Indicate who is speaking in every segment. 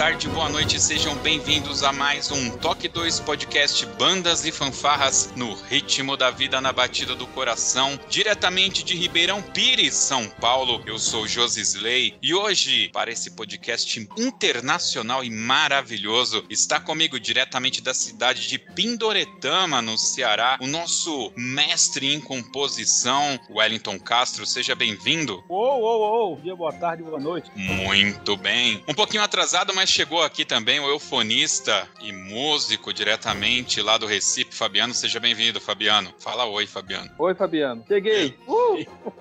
Speaker 1: Tarde, boa noite, sejam bem-vindos a mais um Toque 2 podcast Bandas e Fanfarras no ritmo da vida na batida do coração, diretamente de Ribeirão Pires, São Paulo. Eu sou Josi Slay e hoje, para esse podcast internacional e maravilhoso, está comigo diretamente da cidade de Pindoretama, no Ceará, o nosso mestre em composição, Wellington Castro. Seja bem-vindo.
Speaker 2: Uou, uou, uou, dia, boa tarde, boa noite.
Speaker 1: Muito bem. Um pouquinho atrasado, mas chegou aqui também o eufonista e músico diretamente lá do Recife, Fabiano. Seja bem-vindo, Fabiano. Fala oi, Fabiano.
Speaker 2: Oi, Fabiano. Cheguei. Uh!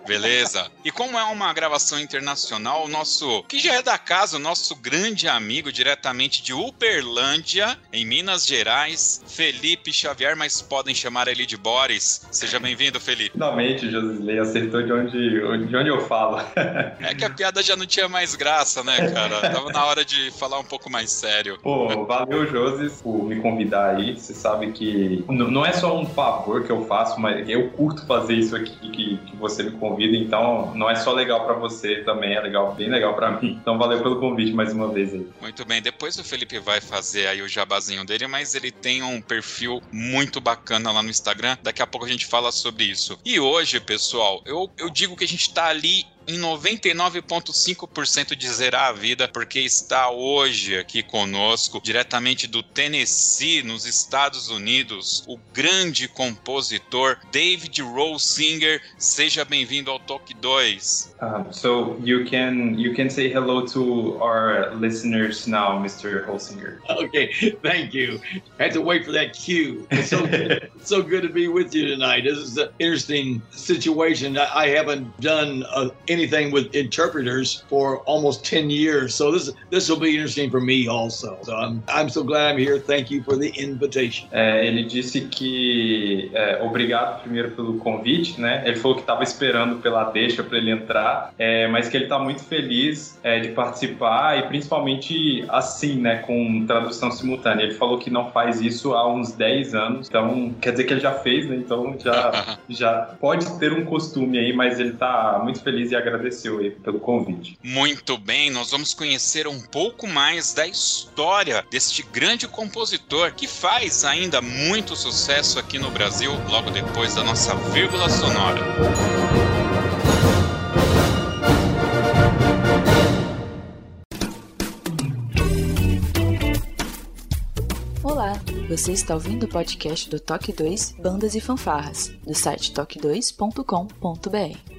Speaker 1: Beleza. E como é uma gravação internacional, o nosso, que já é da casa, o nosso grande amigo diretamente de Uberlândia, em Minas Gerais, Felipe Xavier, mas podem chamar ele de Boris. Seja bem-vindo, Felipe.
Speaker 3: Finalmente, Josilei acertou de onde, de onde eu falo.
Speaker 1: é que a piada já não tinha mais graça, né, cara? Tava na hora de falar um pouco mais sério.
Speaker 3: Pô, valeu, Josis, por me convidar aí. Você sabe que não é só um favor que eu faço, mas eu curto fazer isso aqui que, que você me convida, então não é só legal para você, também é legal, bem legal para mim. Então valeu pelo convite mais uma vez aí.
Speaker 1: Muito bem, depois o Felipe vai fazer aí o jabazinho dele, mas ele tem um perfil muito bacana lá no Instagram. Daqui a pouco a gente fala sobre isso. E hoje, pessoal, eu, eu digo que a gente tá ali em 99,5% de zerar a vida, porque está hoje aqui conosco, diretamente do Tennessee, nos Estados Unidos, o grande compositor David Singer. Seja bem-vindo ao Talk 2.
Speaker 3: Um, so you can you can say hello to our listeners now, Mr. Holsinger.
Speaker 4: Okay, thank you. I had to wait for that cue. It's so good, so good to be with you tonight. This is an interesting situation. I haven't done uh, any anything with interpreters for almost 10 years. So this this will be interesting for me also. So I'm, I'm so glad I'm here. Thank you for the invitation.
Speaker 3: É, ele disse que é, obrigado primeiro pelo convite, né? Ele falou que estava esperando pela deixa para ele entrar, é, mas que ele está muito feliz é, de participar e principalmente assim, né, com tradução simultânea. Ele falou que não faz isso há uns 10 anos, então quer dizer que ele já fez, né? Então já, já pode ter um costume aí, mas ele está muito feliz e agradeceu aí pelo convite.
Speaker 1: Muito bem, nós vamos conhecer um pouco mais da história deste grande compositor que faz ainda muito sucesso aqui no Brasil, logo depois da nossa vírgula sonora.
Speaker 5: Olá, você está ouvindo o podcast do Toque 2 Bandas e Fanfarras, do site toque2.com.br.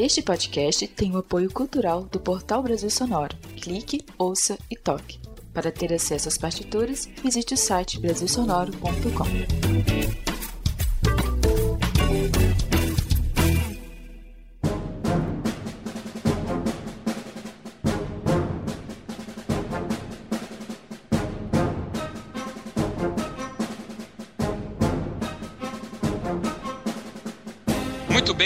Speaker 5: Este podcast tem o apoio cultural do Portal Brasil Sonoro. Clique, ouça e toque. Para ter acesso às partituras, visite o site brasilsonoro.com.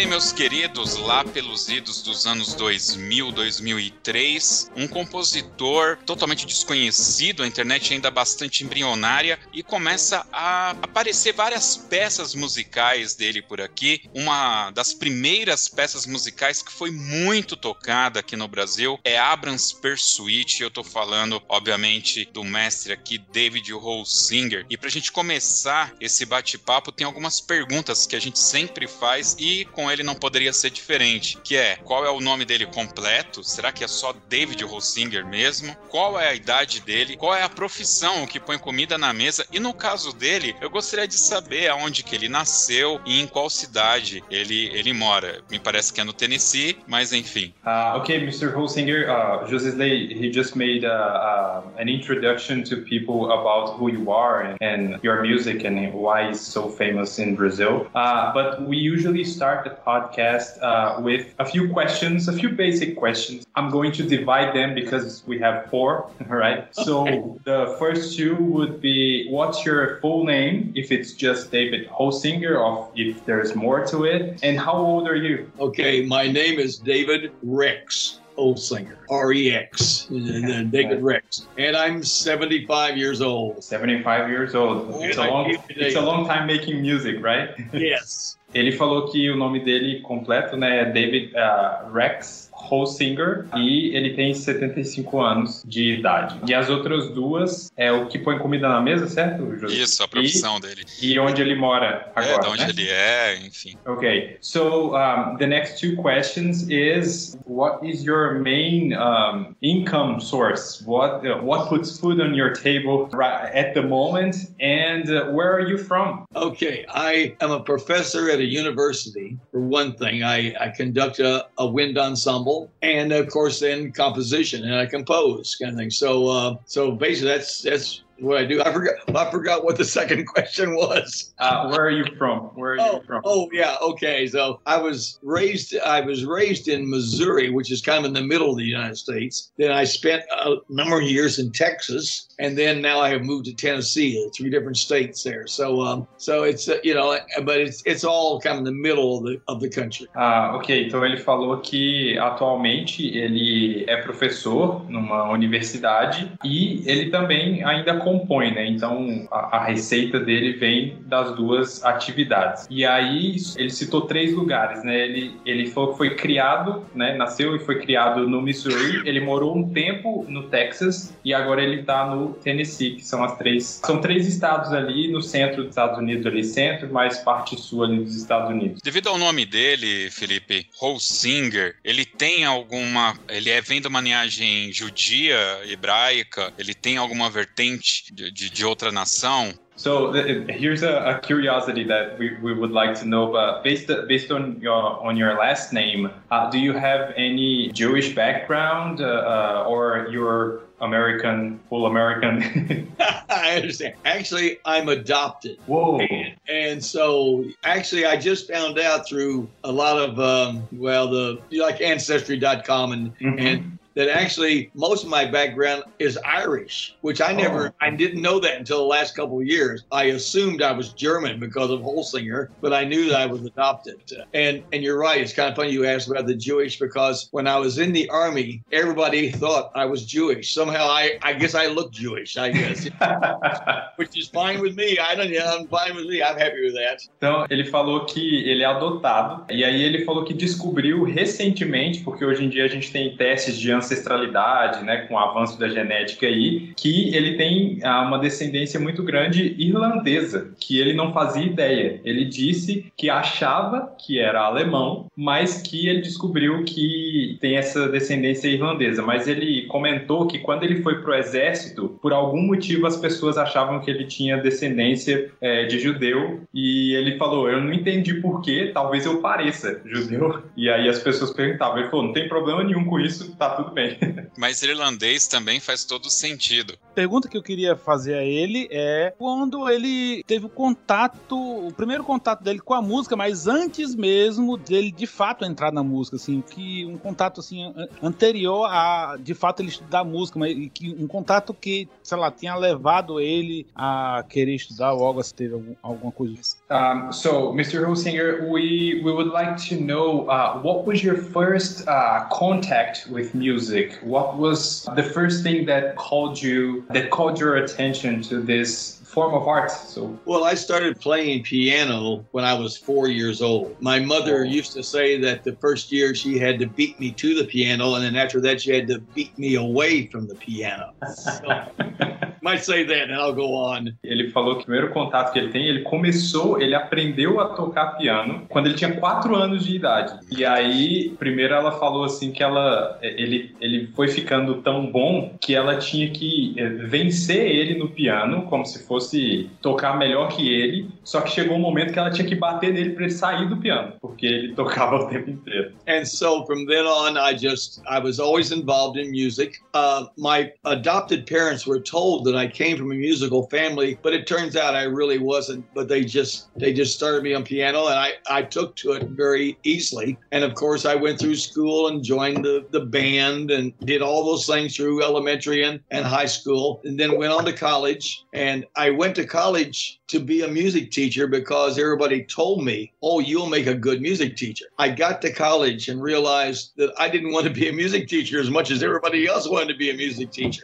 Speaker 1: bem, meus queridos, lá pelos idos dos anos 2000, 2003, um compositor totalmente desconhecido, a internet ainda bastante embrionária, e começa a aparecer várias peças musicais dele por aqui. Uma das primeiras peças musicais que foi muito tocada aqui no Brasil é Abrams Pursuit. Eu tô falando, obviamente, do mestre aqui, David Holsinger. E pra gente começar esse bate-papo, tem algumas perguntas que a gente sempre faz e com ele não poderia ser diferente, que é qual é o nome dele completo? Será que é só David Holsinger mesmo? Qual é a idade dele? Qual é a profissão que põe comida na mesa? E no caso dele, eu gostaria de saber aonde que ele nasceu e em qual cidade ele, ele mora. Me parece que é no Tennessee, mas enfim.
Speaker 3: Uh, okay, Mr. Holsinger, uh, José, he just made uh, uh, an introduction to people about who you are and, and your music and why it's so famous in Brazil. Uh, but we usually start the podcast uh, with a few questions, a few basic questions. I'm going to divide them because we have four, all right? So the first two would be what's your full name, if it's just David Holsinger, or if there's more to it, and how old are you?
Speaker 4: Okay, my name is David Rex Olsinger, R E X, and David Rex, and I'm 75 years old.
Speaker 3: 75 years old. It's a long, it's a long time making music, right?
Speaker 4: Yes.
Speaker 3: Ele falou que o nome dele completo né, é David uh, Rex Holsinger e ele tem 75 anos de idade. E as outras duas é o que põe comida na mesa, certo, José?
Speaker 1: Isso, a profissão dele.
Speaker 3: E, e onde ele mora
Speaker 1: É,
Speaker 3: agora,
Speaker 1: de onde
Speaker 3: né?
Speaker 1: ele é, enfim.
Speaker 3: Okay, so um, the next two questions is what is your main um, income source? What uh, what puts food on your table right at the moment, and uh, where are you from?
Speaker 4: Okay, I am a professor at a university. For one thing, I, I conduct a, a wind ensemble, and of course, then composition, and I compose kind of thing. So, uh, so basically, that's that's what I do. I forgot I forgot what the second question was.
Speaker 3: Uh, where are you from? Where are
Speaker 4: Oh,
Speaker 3: you from?
Speaker 4: oh yeah, okay. So I was raised I was raised in Missouri, which is kind of in the middle of the United States. Then I spent a number of years in Texas, and then now I have moved to Tennessee, three different states there. So um, so it's uh, you know, but it's it's all kind of in the middle of the of the country.
Speaker 3: Ah, ok. Então ele falou que atualmente ele é professor numa universidade e ele também ainda compõe, né? Então a, a receita dele vem das duas atividades. E aí ele citou três lugares, né? Ele, ele falou que foi criado, né? Nasceu e foi criado no Missouri. Ele morou um tempo no Texas e agora ele tá no Tennessee, que são as três. São três estados ali no centro dos Estados Unidos, ali centro, mais parte sul ali dos Estados Unidos.
Speaker 1: Devido ao nome dele, Felipe, Holsinger, ele tem alguma. Ele é, vem de uma linhagem judia, hebraica, ele tem alguma vertente de, de, de outra nação?
Speaker 3: So here's a, a curiosity that we, we would like to know. But based based on your on your last name, uh, do you have any Jewish background uh, uh, or you're American, full American?
Speaker 4: I understand. Actually, I'm adopted.
Speaker 3: Whoa!
Speaker 4: And so, actually, I just found out through a lot of, um, well, the like Ancestry.com and,
Speaker 3: Mhm.
Speaker 4: and that actually most of my background is Irish, which I never,
Speaker 3: Oh.
Speaker 4: I didn't know that until the last couple of years. I assumed I was German because of Holsinger, but I knew that I was adopted. And and you're right, it's kind of funny you asked about the Jewish because when I was in the army, everybody thought I was Jewish. Somehow, I I guess I look Jewish. I guess, which is fine with me. I don't, yeah, I'm fine with me. I'm happy with that.
Speaker 3: Então, ele falou que ele é adotado, e aí ele falou que descobriu recentemente, porque hoje em dia a gente tem testes de ancestralidade, né, com o avanço da genética aí, que ele tem ah, uma descendência muito grande irlandesa, que ele não fazia ideia. Ele disse que achava que era alemão, mas que ele descobriu que tem essa descendência irlandesa. Mas ele comentou que quando ele foi pro exército, por algum motivo as pessoas achavam que ele tinha descendência eh, de judeu e ele falou: Eu não entendi por quê, talvez eu pareça judeu. E aí as pessoas perguntavam. Ele falou: Não tem problema nenhum com isso, tá tudo bem.
Speaker 1: Mas irlandês também faz todo sentido.
Speaker 2: Pergunta que eu queria fazer a ele é quando ele teve o contato, o primeiro contato dele com a música, mas antes mesmo dele de fato entrar na música, assim, que um contato assim an- anterior a de fato ele estudar música, mas que um contato que, sei lá, tinha levado ele a querer estudar ou algo assim, teve algum- alguma coisa.
Speaker 3: Um, so, Mr. Hosinger, we, we would like to know uh, what was your first uh, contact with music? What was the first thing that called you that called your attention to this form of art? So,
Speaker 4: Well, I started playing piano when I was four years old. My mother
Speaker 3: Oh.
Speaker 4: used to say that the first year she had to beat me to the piano, and then after that, she had to beat me away from the piano. So, might say that, and I'll go on.
Speaker 3: Ele falou que o primeiro contato que ele tem, ele começou, ele aprendeu a tocar piano quando ele tinha 4 anos de idade. E aí, primeiro ela falou assim que ela, ele, ele foi ficando tão bom que ela tinha que eh, vencer ele no piano, como se fosse tocar melhor que ele. Só que chegou um momento que ela tinha que bater nele para ele sair do piano, porque ele tocava o tempo inteiro.
Speaker 4: And so from then on, I just I was always involved in music. Uh, my adopted parents were told that I came from a musical family, but it turns out I really wasn't. But they just they just started me on piano, and I I took to it very easily. And of course, I went through school and joined the the band and did all those things through elementary and, and high school, and then went on to college. And I went to college to be a music teacher because everybody told me, "Oh, you'll make a good music teacher." I got to college and realized that I didn't want to be a music teacher as much as everybody else wanted to be a music teacher.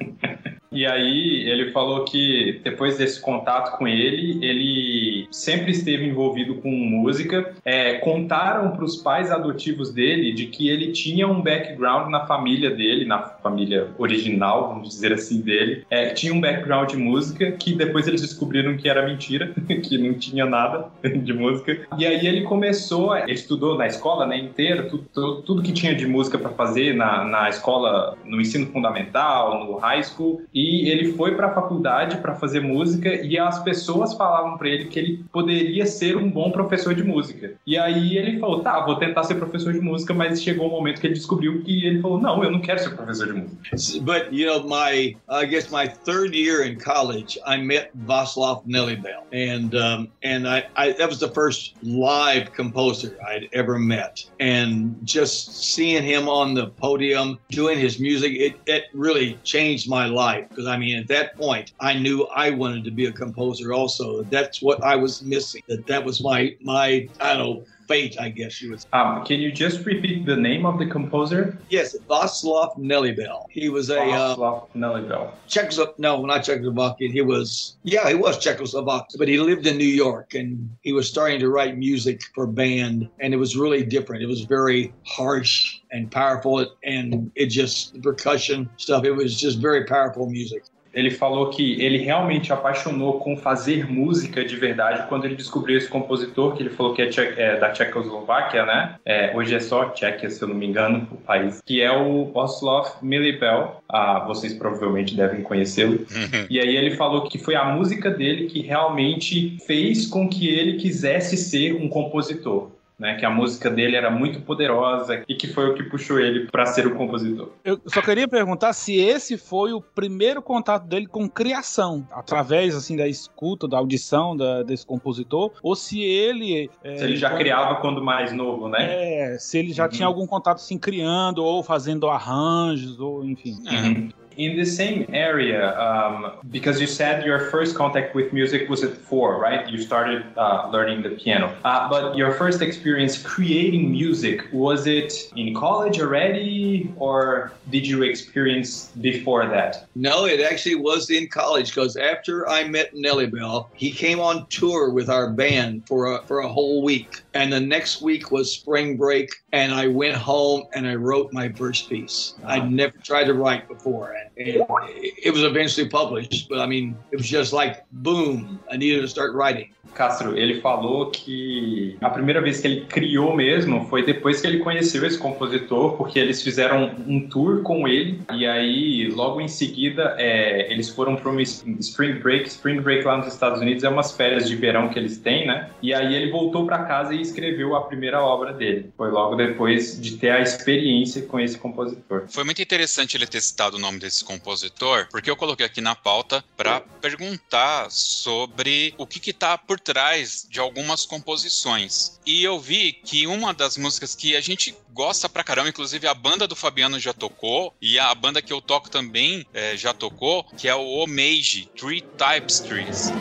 Speaker 3: E aí ele falou que depois desse contato com ele, ele sempre esteve envolvido com música. É, contaram para os pais adotivos dele de que ele tinha um background na família dele, na família original, vamos dizer assim, dele. É, tinha um background de música que depois eles descobriram que era mentira, que não tinha nada de música. E aí ele começou, ele estudou na escola né, inteira, tudo, tudo, que tinha de música para fazer na, na escola, no ensino fundamental, no high school e ele foi para a faculdade para fazer música e as pessoas falavam para ele que ele poderia ser um bom professor de música. E aí ele falou: "Tá, vou tentar ser professor de música", mas chegou um momento que ele descobriu que ele falou: "Não, eu não quero ser professor de música".
Speaker 4: But you know, my I guess my third year in college, I met Václav Nelibel, and um, and I, I that was the first live composer I'd ever met, and just seeing him on the podium doing his music, it it really changed my life because I mean, at that point, I knew I wanted to be a composer. Also, that's what I was missing. That that was my my I don't know fate, I guess you would. Say.
Speaker 3: Um, can you just repeat the name of the composer?
Speaker 4: Yes, Václav Nelibel. He was a
Speaker 3: Václav uh, Nelibel.
Speaker 4: Czechoslovak. No, not Czechoslovakian. He was yeah, he was Czechoslovak, but he lived in New York and he was starting to write music for band, and it was really different. It was very harsh and powerful, and it just the percussion stuff. It was just very powerful music.
Speaker 3: ele falou que ele realmente apaixonou com fazer música de verdade quando ele descobriu esse compositor, que ele falou que é, tche é da Tchecoslováquia, né? É, hoje é só Tchequia, se eu não me engano, o país, que é o Václav Milibel. Ah, vocês provavelmente devem conhecê-lo. e aí ele falou que foi a música dele que realmente fez com que ele quisesse ser um compositor né, que a música dele era muito poderosa e que foi o que puxou ele para ser o compositor.
Speaker 2: Eu só queria perguntar se esse foi o primeiro contato dele com criação, através assim da escuta, da audição da, desse compositor, ou se ele
Speaker 3: é, se ele já criava quando mais novo, né?
Speaker 2: É, se ele já uhum. tinha algum contato assim criando ou fazendo arranjos ou enfim.
Speaker 3: Uhum. In the same area, um, because you said your first contact with music was at four, right? You started uh, learning the piano. Uh, but your first experience creating music, was it in college already, or did you experience before that?
Speaker 4: No, it actually was in college because after I met Nelly Bell, he came on tour with our band for a, for a whole week. And the next week was spring break, and I went home and I wrote my first piece. I'd never tried to write before. And it was eventually published, but I mean, it was just like boom, I needed to start writing.
Speaker 3: Castro, ele falou que a primeira vez que ele criou mesmo foi depois que ele conheceu esse compositor, porque eles fizeram um tour com ele e aí logo em seguida é, eles foram para um spring break. Spring break lá nos Estados Unidos é umas férias de verão que eles têm, né? E aí ele voltou para casa e escreveu a primeira obra dele. Foi logo depois de ter a experiência com esse compositor.
Speaker 1: Foi muito interessante ele ter citado o nome desse compositor, porque eu coloquei aqui na pauta para perguntar sobre o que está por trás de algumas composições. E eu vi que uma das músicas que a gente gosta pra caramba, inclusive a banda do Fabiano já tocou, e a banda que eu toco também é, já tocou, que é o Omage, Three Types Trees.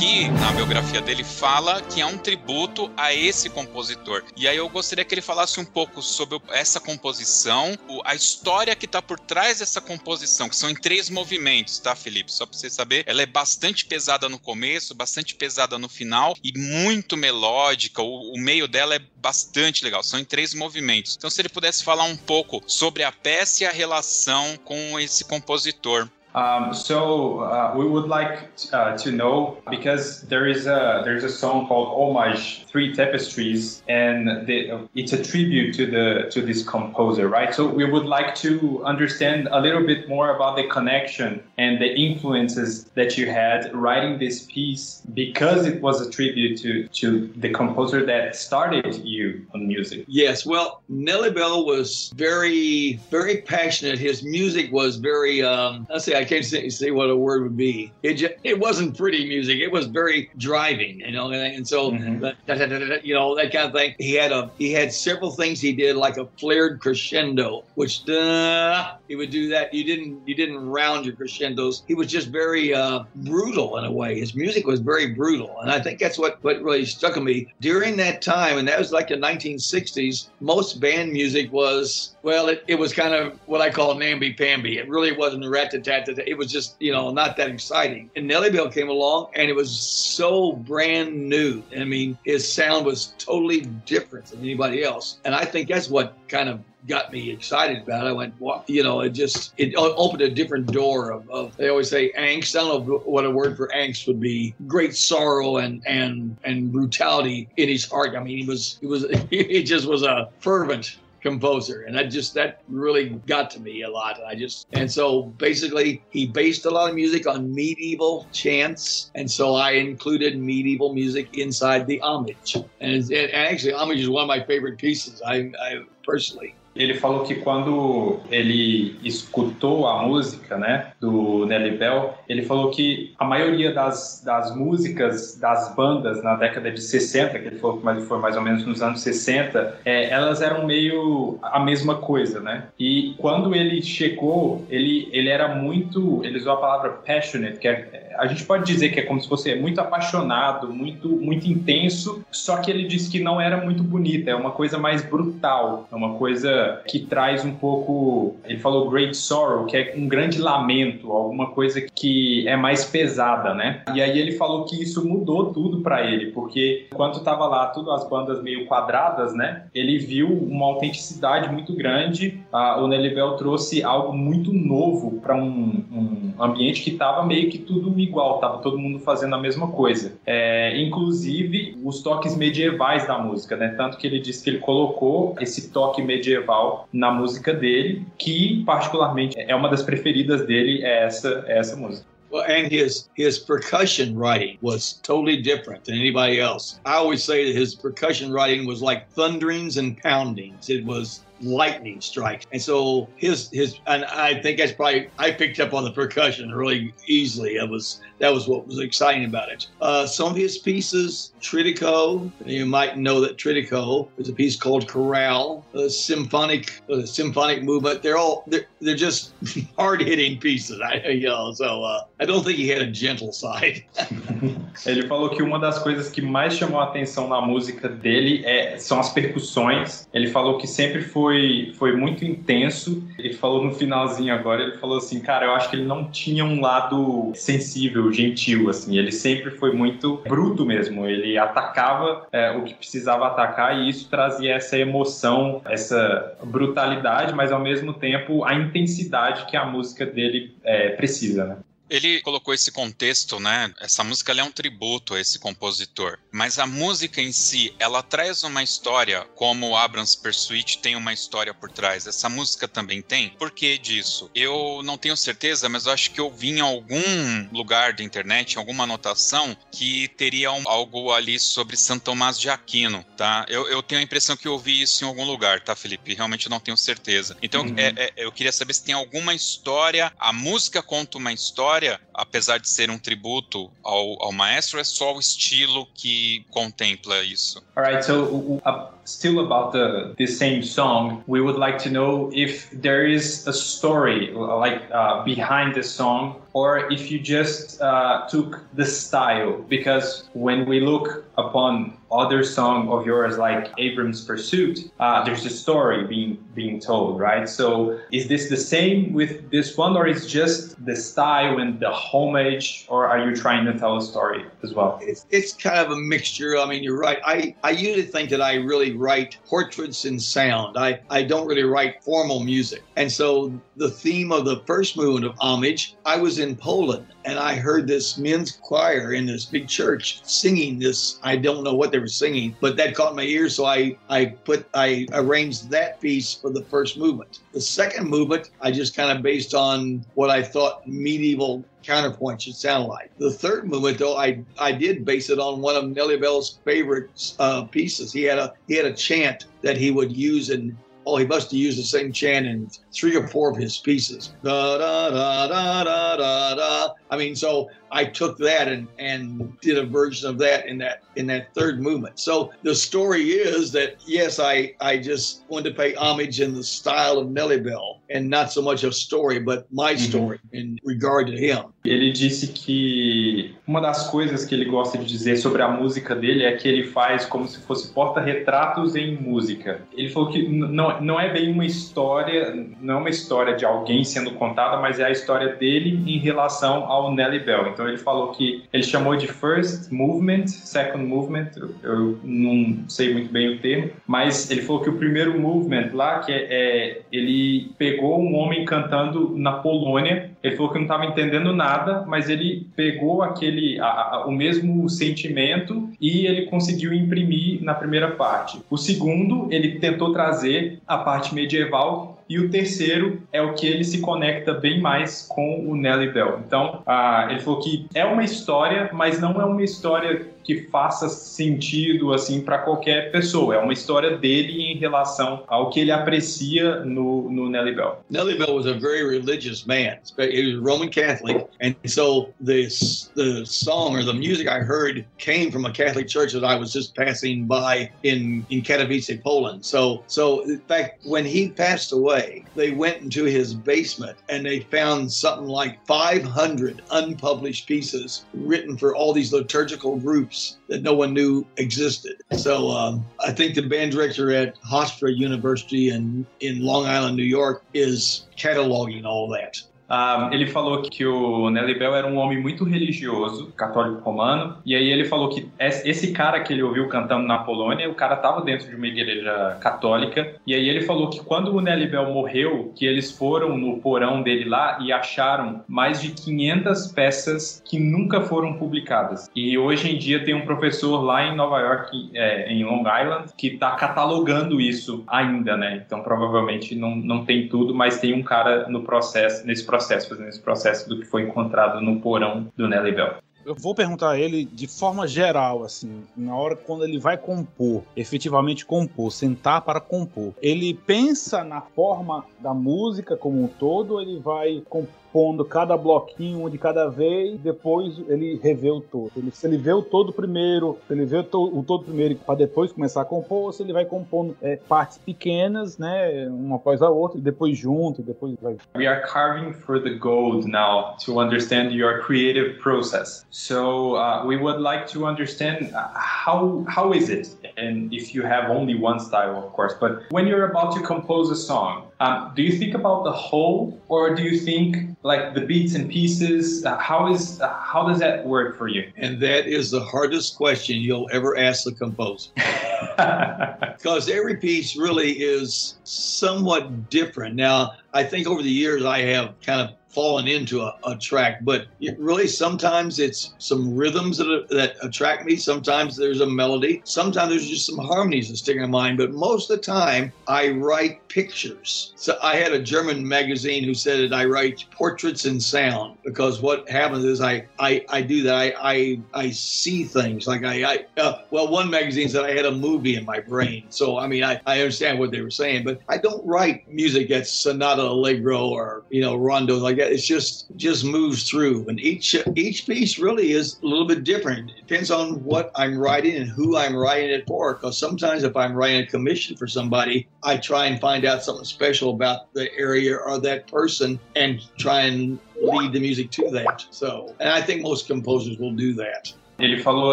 Speaker 1: Aqui na biografia dele fala que é um tributo a esse compositor. E aí eu gostaria que ele falasse um pouco sobre essa composição, a história que está por trás dessa composição, que são em três movimentos, tá, Felipe? Só para você saber, ela é bastante pesada no começo, bastante pesada no final e muito melódica. O, o meio dela é bastante legal. São em três movimentos. Então, se ele pudesse falar um pouco sobre a peça e a relação com esse compositor.
Speaker 3: Um, so uh, we would like uh, to know because there is a there's a song called Homage Three Tapestries and the, it's a tribute to the to this composer right? So we would like to understand a little bit more about the connection and the influences that you had writing this piece because it was a tribute to to the composer that started you on music.
Speaker 4: Yes well Nelly Bell was very very passionate. His music was very um, let's say I can't say, say what a word would be. It just, it wasn't pretty music. It was very driving, you know, and, and so mm-hmm. da, da, da, you know that kind of thing. He had a he had several things he did like a flared crescendo, which duh, he would do that. You didn't you didn't round your crescendos. He was just very uh, brutal in a way. His music was very brutal, and I think that's what what really stuck with me during that time. And that was like the 1960s. Most band music was well, it, it was kind of what I call namby pamby. It really wasn't rat tat tat. It was just you know not that exciting. And Nelly Bell came along, and it was so brand new. I mean, his sound was totally different than anybody else, and I think that's what kind of got me excited about it. I went, well, you know, it just it opened a different door of, of, They always say angst. I don't know what a word for angst would be. Great sorrow and and and brutality in his heart. I mean, he was he was he just was a fervent composer. And that just that really got to me a lot. I just and so basically he based a lot of music on medieval chants. And so i included medieval music inside the homage. And, and actually homage is one of my favorite pieces. I, I personally
Speaker 3: Ele falou que quando ele escutou a música, né, do Nelly Bell, ele falou que a maioria das, das músicas das bandas na década de 60, que ele falou que foi mais ou menos nos anos 60, é, elas eram meio a mesma coisa, né? E quando ele chegou, ele, ele era muito, ele usou a palavra passionate, que é a gente pode dizer que é como se fosse muito apaixonado, muito, muito intenso, só que ele disse que não era muito bonita, é uma coisa mais brutal, é uma coisa que traz um pouco. Ele falou great sorrow, que é um grande lamento, alguma coisa que é mais pesada, né? E aí ele falou que isso mudou tudo para ele, porque enquanto tava lá tudo as bandas meio quadradas, né? Ele viu uma autenticidade muito grande. o Nelly Bell trouxe algo muito novo para um, um ambiente que tava meio que tudo igual, tava todo mundo fazendo a mesma coisa. É, inclusive os toques medievais da música, né? Tanto que ele disse que ele colocou esse toque medieval na música dele, que particularmente é uma das preferidas dele, é essa, é essa música.
Speaker 4: Well, and his his percussion writing was totally different than anybody else. I always say that his percussion writing was like thunderings and poundings. It was lightning strikes. And so his his and I think that's probably I picked up on the percussion really easily. It was that was what was exciting about it. Uh, some of his pieces, Tritico, you might know that Tritico is a piece called Chorale, a symphonic a symphonic movement. They're all they're, they're just hard hitting pieces. I you know so uh, I don't think he had a gentle side.
Speaker 3: Ele falou que uma das coisas que mais chamou a atenção na música dele é, são as percussões. Ele falou que sempre foi foi, muito intenso. Ele falou no finalzinho agora, ele falou assim, cara, eu acho que ele não tinha um lado sensível, gentil, assim. Ele sempre foi muito bruto mesmo. Ele atacava é, o que precisava atacar e isso trazia essa emoção, essa brutalidade, mas ao mesmo tempo a intensidade que a música dele é, precisa, né?
Speaker 1: Ele colocou esse contexto, né? Essa música é um tributo a esse compositor. Mas a música em si, ela traz uma história, como o Abrams Pursuit tem uma história por trás. Essa música também tem. Por que disso? Eu não tenho certeza, mas eu acho que eu vi em algum lugar da internet, em alguma anotação, que teria um, algo ali sobre Santo Tomás de Aquino, tá? Eu, eu, tenho a impressão que eu vi isso em algum lugar, tá, Felipe? Realmente não tenho certeza. Então, uhum. é, é, eu queria saber se tem alguma história, a música conta uma história história, apesar de ser um tributo ao, ao maestro, é só o estilo que contempla isso.
Speaker 3: Alright, so uh, still about the same song, we would like to know if there is a story like uh, behind the song or if you just uh, took the style because when we look upon other song of yours like Abram's Pursuit, uh, there's a story being being told, right? So is this the same with this one, or is just the style and the homage, or are you trying to tell a story as well?
Speaker 4: It's, it's kind of a mixture. I mean, you're right. I, I usually think that I really write portraits in sound. I, I don't really write formal music. And so the theme of the first movement of Homage, I was in Poland and I heard this men's choir in this big church singing this. I don't know what they were singing, but that caught my ear. So I, I put, I arranged that piece for the first movement. The second movement, I just kind of based on what I thought medieval counterpoint should sound like. The third movement, though, I I did base it on one of Nellie Bell's favorite uh, pieces. He had a he had a chant that he would use in. Oh, he must have used the same chant in three or four of his pieces. Da da da da da da da. I mean, so I took that and, and did a version of that in that in that third movement. So the story is that yes, I I just wanted to pay homage in the style of Nelly Bell and not so much a story, but my story mm-hmm. in regard to him.
Speaker 3: Ele disse que uma das coisas que ele gosta de dizer sobre a música dele é que ele faz como se fosse porta-retratos em música. Ele falou que não, não é bem uma história, não é uma história de alguém sendo contada, mas é a história dele em relação ao Nelly Bell. Então ele falou que ele chamou de first movement, second movement, eu não sei muito bem o termo, mas ele falou que o primeiro movement lá, que é, é ele pegou um homem cantando na Polônia, ele falou que não estava entendendo nada, mas ele pegou aquele a, a, o mesmo sentimento e ele conseguiu imprimir na primeira parte. O segundo, ele tentou trazer a parte medieval e o terceiro é o que ele se conecta bem mais com o Nelly Bell. Então, ah, ele falou que é uma história, mas não é uma história que faça sentido assim para qualquer pessoa. É uma história dele em relação ao que ele aprecia no, no Nelly Bell.
Speaker 4: Nelly Bell was a very religious man. He was Roman Catholic, and so this the song or the music I heard came from a Catholic church that I was just passing by in in Katowice, Poland. So so in fact, when he passed away, they went into his basement and they found something like 500 unpublished pieces written for all these liturgical groups groups that no one knew existed. So um, I think the band director at Hofstra University in, in Long Island, New York, is cataloging all that.
Speaker 3: Um, ele falou que o Nelly Bell era um homem muito religioso, católico romano, e aí ele falou que esse cara que ele ouviu cantando na Polônia, o cara estava dentro de uma igreja católica, e aí ele falou que quando o Nelly Bell morreu, que eles foram no porão dele lá e acharam mais de 500 peças que nunca foram publicadas. E hoje em dia tem um professor lá em Nova York, é, em Long Island, que está catalogando isso ainda, né? Então provavelmente não, não tem tudo, mas tem um cara no processo, nesse processo processo, fazendo esse processo do que foi encontrado no porão do Nelly Bell.
Speaker 2: Eu vou perguntar a ele de forma geral, assim, na hora quando ele vai compor, efetivamente compor, sentar para compor. Ele pensa na forma da música como um todo, ou ele vai compor pondo cada bloquinho de cada vez, depois ele revê o todo. Ele, se ele vê o todo primeiro, se ele vê o, o todo primeiro para depois começar a compor, ou se ele vai compondo é, partes pequenas, né, uma após a outra, e depois junto, e depois vai.
Speaker 3: We are carving for the gold now to understand your creative process. So uh, we would like to understand uh, how how is it, and if you have only one style, of course, but when you're about to compose a song, um, do you think about the whole, or do you think like the beats and pieces? Uh, how is uh, how does that work for you?
Speaker 4: And that is the hardest question you'll ever ask the composer, because every piece really is somewhat different. Now, I think over the years I have kind of fallen into a, a track, but really sometimes it's some rhythms that, that attract me. Sometimes there's a melody. Sometimes there's just some harmonies that stick in my mind. But most of the time, I write pictures. So I had a German magazine who said that I write portraits in sound because what happens is I I, I do that. I, I I see things like I, I uh, well one magazine said I had a movie in my brain. So I mean I, I understand what they were saying, but I don't write music that's sonata legato, allegro, or you know rondo like that. It's just just moves through, and each each piece really is a little bit different. It depends on what I'm writing and who I'm writing it for. Because sometimes if I'm writing a commission for somebody, I try and find out something special about the area or that person, and try and lead the music to that. So, and I think most composers will do that.
Speaker 3: Ele falou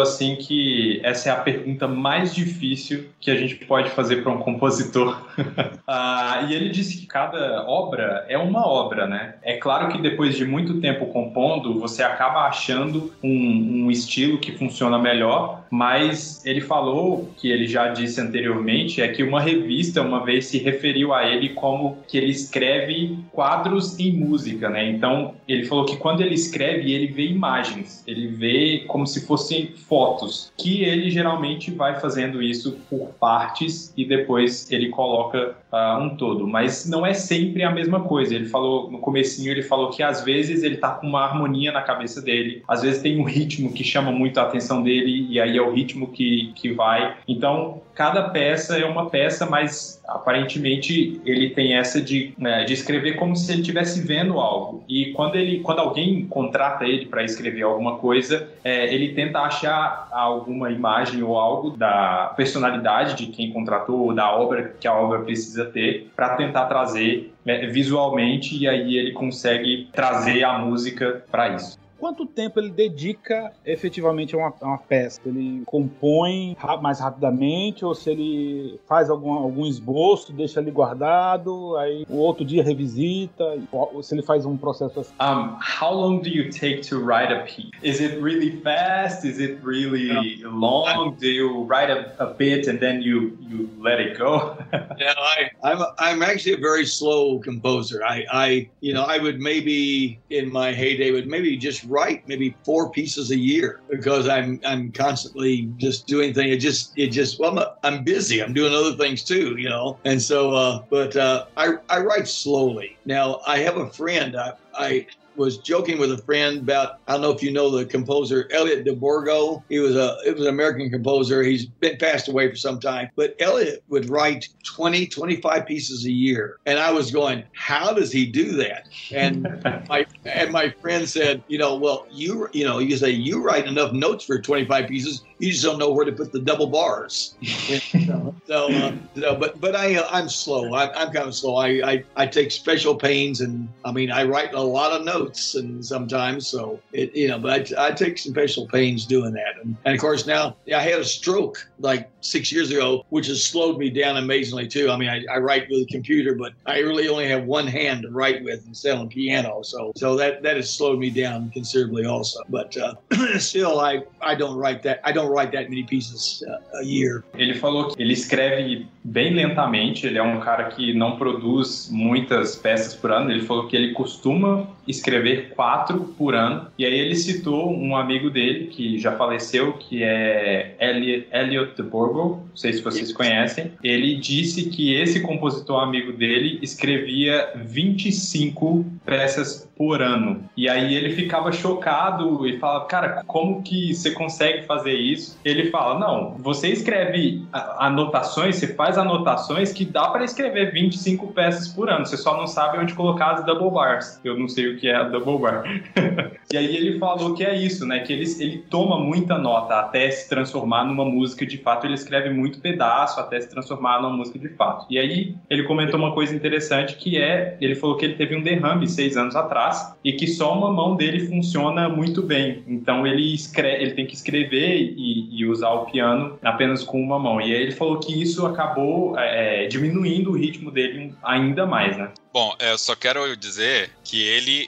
Speaker 3: assim que essa é a pergunta mais difícil que a gente pode fazer para um compositor. ah, e ele disse que cada obra é uma obra, né? É claro que depois de muito tempo compondo, você acaba achando um, um estilo que funciona melhor, mas ele falou que ele já disse anteriormente é que uma revista uma vez se referiu a ele como que ele escreve quadros em música, né? Então ele falou que quando ele escreve ele vê imagens, ele vê como se fosse fossem fotos, que ele geralmente vai fazendo isso por partes e depois ele coloca uh, um todo, mas não é sempre a mesma coisa. Ele falou no comecinho, ele falou que às vezes ele tá com uma harmonia na cabeça dele, às vezes tem um ritmo que chama muito a atenção dele e aí é o ritmo que, que vai. Então, cada peça é uma peça, mas aparentemente ele tem essa de, né, de escrever como se ele estivesse vendo algo. E quando ele, quando alguém contrata ele para escrever alguma coisa, é, ele tenta achar alguma imagem ou algo da personalidade de quem contratou, da obra que a obra precisa ter, para tentar trazer né, visualmente e aí ele consegue trazer a música para isso
Speaker 2: quanto tempo ele dedica efetivamente a uma, a uma peça? Ele compõe mais rapidamente ou se ele faz algum, algum esboço, deixa ali guardado, aí o outro dia revisita, ou se ele faz um processo assim?
Speaker 3: Um, how long do you take to write a piece? Is it really fast? Is it really yeah. long? Do you write a, a, bit and then you, you let it go?
Speaker 4: yeah, I, I'm, I'm actually a very slow composer. I, I, you know, I would maybe in my heyday would maybe just write maybe four pieces a year because I'm I'm constantly just doing things. It just it just well I'm, I'm busy. I'm doing other things too, you know. And so, uh, but uh, I I write slowly. Now I have a friend. I I was joking with a friend about I don't know if you know the composer Elliot de Borgo. He was a it was an American composer. He's been passed away for some time. But Elliot would write 20, 25 pieces a year. And I was going, how does he do that? And my and my friend said, you know, well, you you know, you say you write enough notes for 25 pieces, you just don't know where to put the double bars. so, uh, but but I uh, I'm slow. I, I'm kind of slow. I, I I take special pains, and I mean I write a lot of notes, and sometimes so it you know, but I, I take some special pains doing that, and, and of course now I had a stroke like six years ago, which has slowed me down amazingly too. I mean I, I write with a computer, but I really only have one hand to write with instead of piano, so so that that has slowed me down considerably also. But uh, still, I I don't write that I don't don't write that many pieces a year.
Speaker 3: Ele falou que ele escreve bem lentamente, ele é um cara que não produz muitas peças por ano. Ele falou que ele costuma escrever quatro por ano. E aí ele citou um amigo dele que já faleceu, que é Elliot de Borgo, não sei se vocês conhecem. Ele disse que esse compositor amigo dele escrevia 25 peças por ano. E aí ele ficava chocado e falava, cara, como que você consegue fazer isso? Ele fala, não, você escreve anotações, você faz anotações que dá para escrever 25 peças por ano, você só não sabe onde colocar as double bars. Eu não sei o que é a double bar. e aí ele falou que é isso, né, que ele, ele toma muita nota até se transformar numa música de fato, ele escreve muito pedaço até se transformar numa música de fato. E aí ele comentou uma coisa interessante que é, ele falou que ele teve um derrame seis anos atrás, e que só uma mão dele funciona muito bem. Então ele escreve, ele tem que escrever e, e usar o piano apenas com uma mão. E aí ele falou que isso acabou é, é diminuindo o ritmo dele ainda mais, né?
Speaker 1: Bom, eu só quero dizer que ele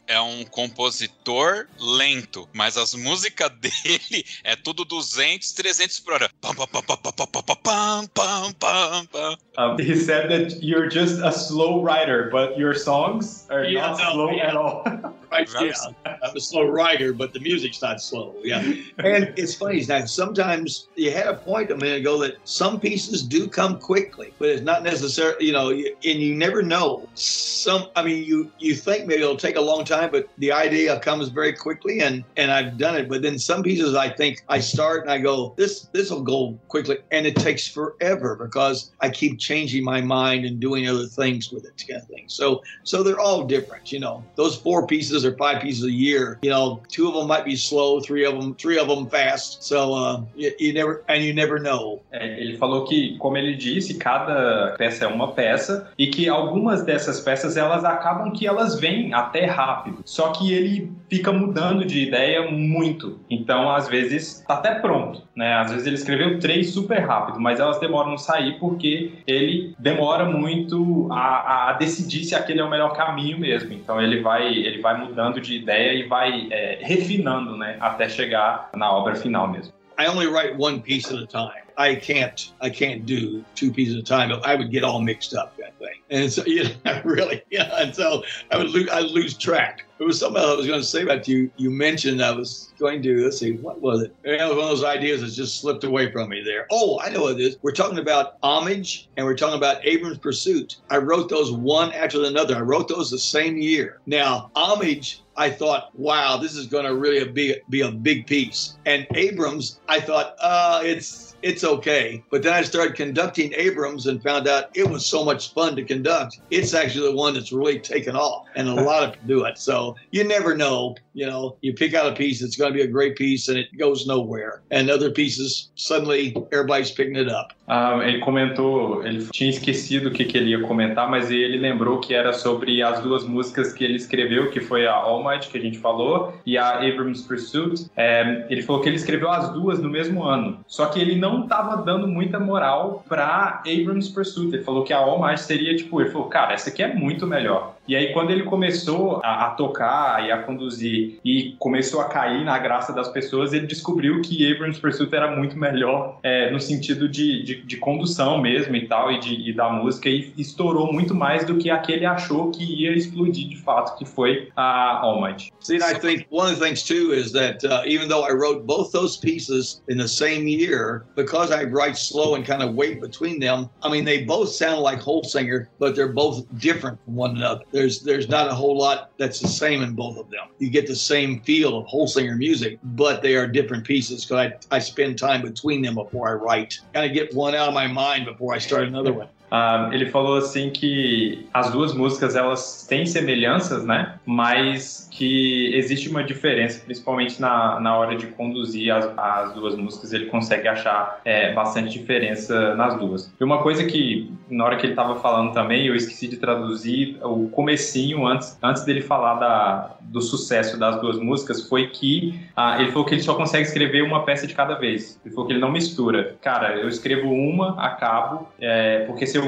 Speaker 1: é um compositor lento, mas as músicas dele é tudo 200, 300 por hora. Pam, pam, pam, pam, pam, pam, pam, pam, pam, pam.
Speaker 3: Um, he said that you're just a slow writer, but your songs are yeah, not no, slow yeah. at all.
Speaker 4: right, yeah. I'm a slow writer, but the music's not slow. Yeah. and it's funny that sometimes you had a point a minute ago that some pieces do come quickly, but it's not necessarily, you know, and you never know. Some, I mean, you you think maybe it'll take a long time but the idea comes very quickly, and and I've done it. But then some pieces I think I start and I go, this this will go quickly, and it takes forever because I keep changing my mind and doing other things with it, kind of thing. So so they're all different, you know. Those four pieces or five pieces a year, you know, two of them might be slow, three of them, three of them fast. So uh, you, you never and you never know.
Speaker 3: Ele falou que, como ele disse, cada peça é uma peça e que algumas dessas peças elas acabam que elas vêm até rápido. Só que ele fica mudando de ideia muito. Então, às vezes, tá até pronto, né? Às vezes ele escreveu três super rápido, mas elas demoram a sair porque ele demora muito a, a decidir se aquele é o melhor caminho mesmo. Então, ele vai, ele vai mudando de ideia e vai é, refinando, né? Até chegar na obra final mesmo.
Speaker 4: I only write one piece at a time. I can't I can't do two pieces at a time. I would get all mixed up of thing. And so yeah, really yeah. And so I would lose I lose track. It was something I was going to say about you. You mentioned I was going to let's see what was it? it was one of those ideas that just slipped away from me there. Oh, I know what it is. We're talking about homage and we're talking about Abrams Pursuit. I wrote those one after another. I wrote those the same year. Now homage I thought, wow, this is going to really be be a big piece. And Abrams, I thought, uh, it's it's okay. But then I started conducting Abrams and found out it was so much fun to conduct. It's actually the one that's really taken off, and a lot of do it. So you never know. You know, you pick out a piece, it's going to be a great piece, and it goes nowhere. And other pieces, suddenly everybody's picking it up.
Speaker 3: Um, ele comentou, ele tinha esquecido o que, que ele ia comentar, mas ele lembrou que era sobre as duas músicas que ele escreveu, que foi a All Might, que a gente falou, e a Abrams Pursuit. É, ele falou que ele escreveu as duas no mesmo ano, só que ele não estava dando muita moral para Abrams Pursuit. Ele falou que a All Might seria tipo, ele falou, cara, essa aqui é muito melhor. E aí, quando ele começou a, a, tocar e a conduzir e começou a cair na graça das pessoas, ele descobriu que Abrams Pursuit era muito melhor é, no sentido de, de, de, condução mesmo e tal, e, de, e da música, e estourou muito mais do que aquele achou que ia explodir de fato, que foi a All Might.
Speaker 4: See, I think one of the things too is that uh, even though I wrote both those pieces in the same year, because I write slow and kind of wait between them, I mean, they both sound like Holsinger, but they're both different from one another. There's there's not a whole lot that's the same in both of them. You get the same feel of whole singer music, but they are different pieces because I, I spend time between them before I write. Kind of get one out of my mind before I start another one.
Speaker 3: Um, ele falou assim que as duas músicas elas têm semelhanças, né? Mas que existe uma diferença, principalmente na, na hora de conduzir as, as duas músicas, ele consegue achar é, bastante diferença nas duas. E uma coisa que, na hora que ele estava falando também, eu esqueci de traduzir o comecinho antes, antes dele falar da, do sucesso das duas músicas, foi que ah, ele falou que ele só consegue escrever uma peça de cada vez. Ele falou que ele não mistura. Cara, eu escrevo uma, acabo, é, porque se eu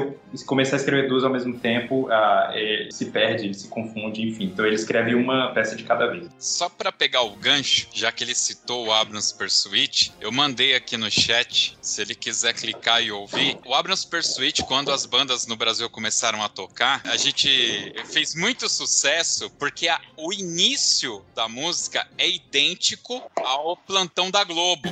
Speaker 3: começar a escrever duas ao mesmo tempo, ah, se perde, se confunde, enfim. Então ele escreve uma peça de cada vez.
Speaker 1: Só para pegar o gancho, já que ele citou o Abrams Pursuit, eu mandei aqui no chat, se ele quiser clicar e ouvir. O Abrams Pursuit, quando as bandas no Brasil começaram a tocar, a gente fez muito sucesso porque a, o início da música é idêntico ao Plantão da Globo.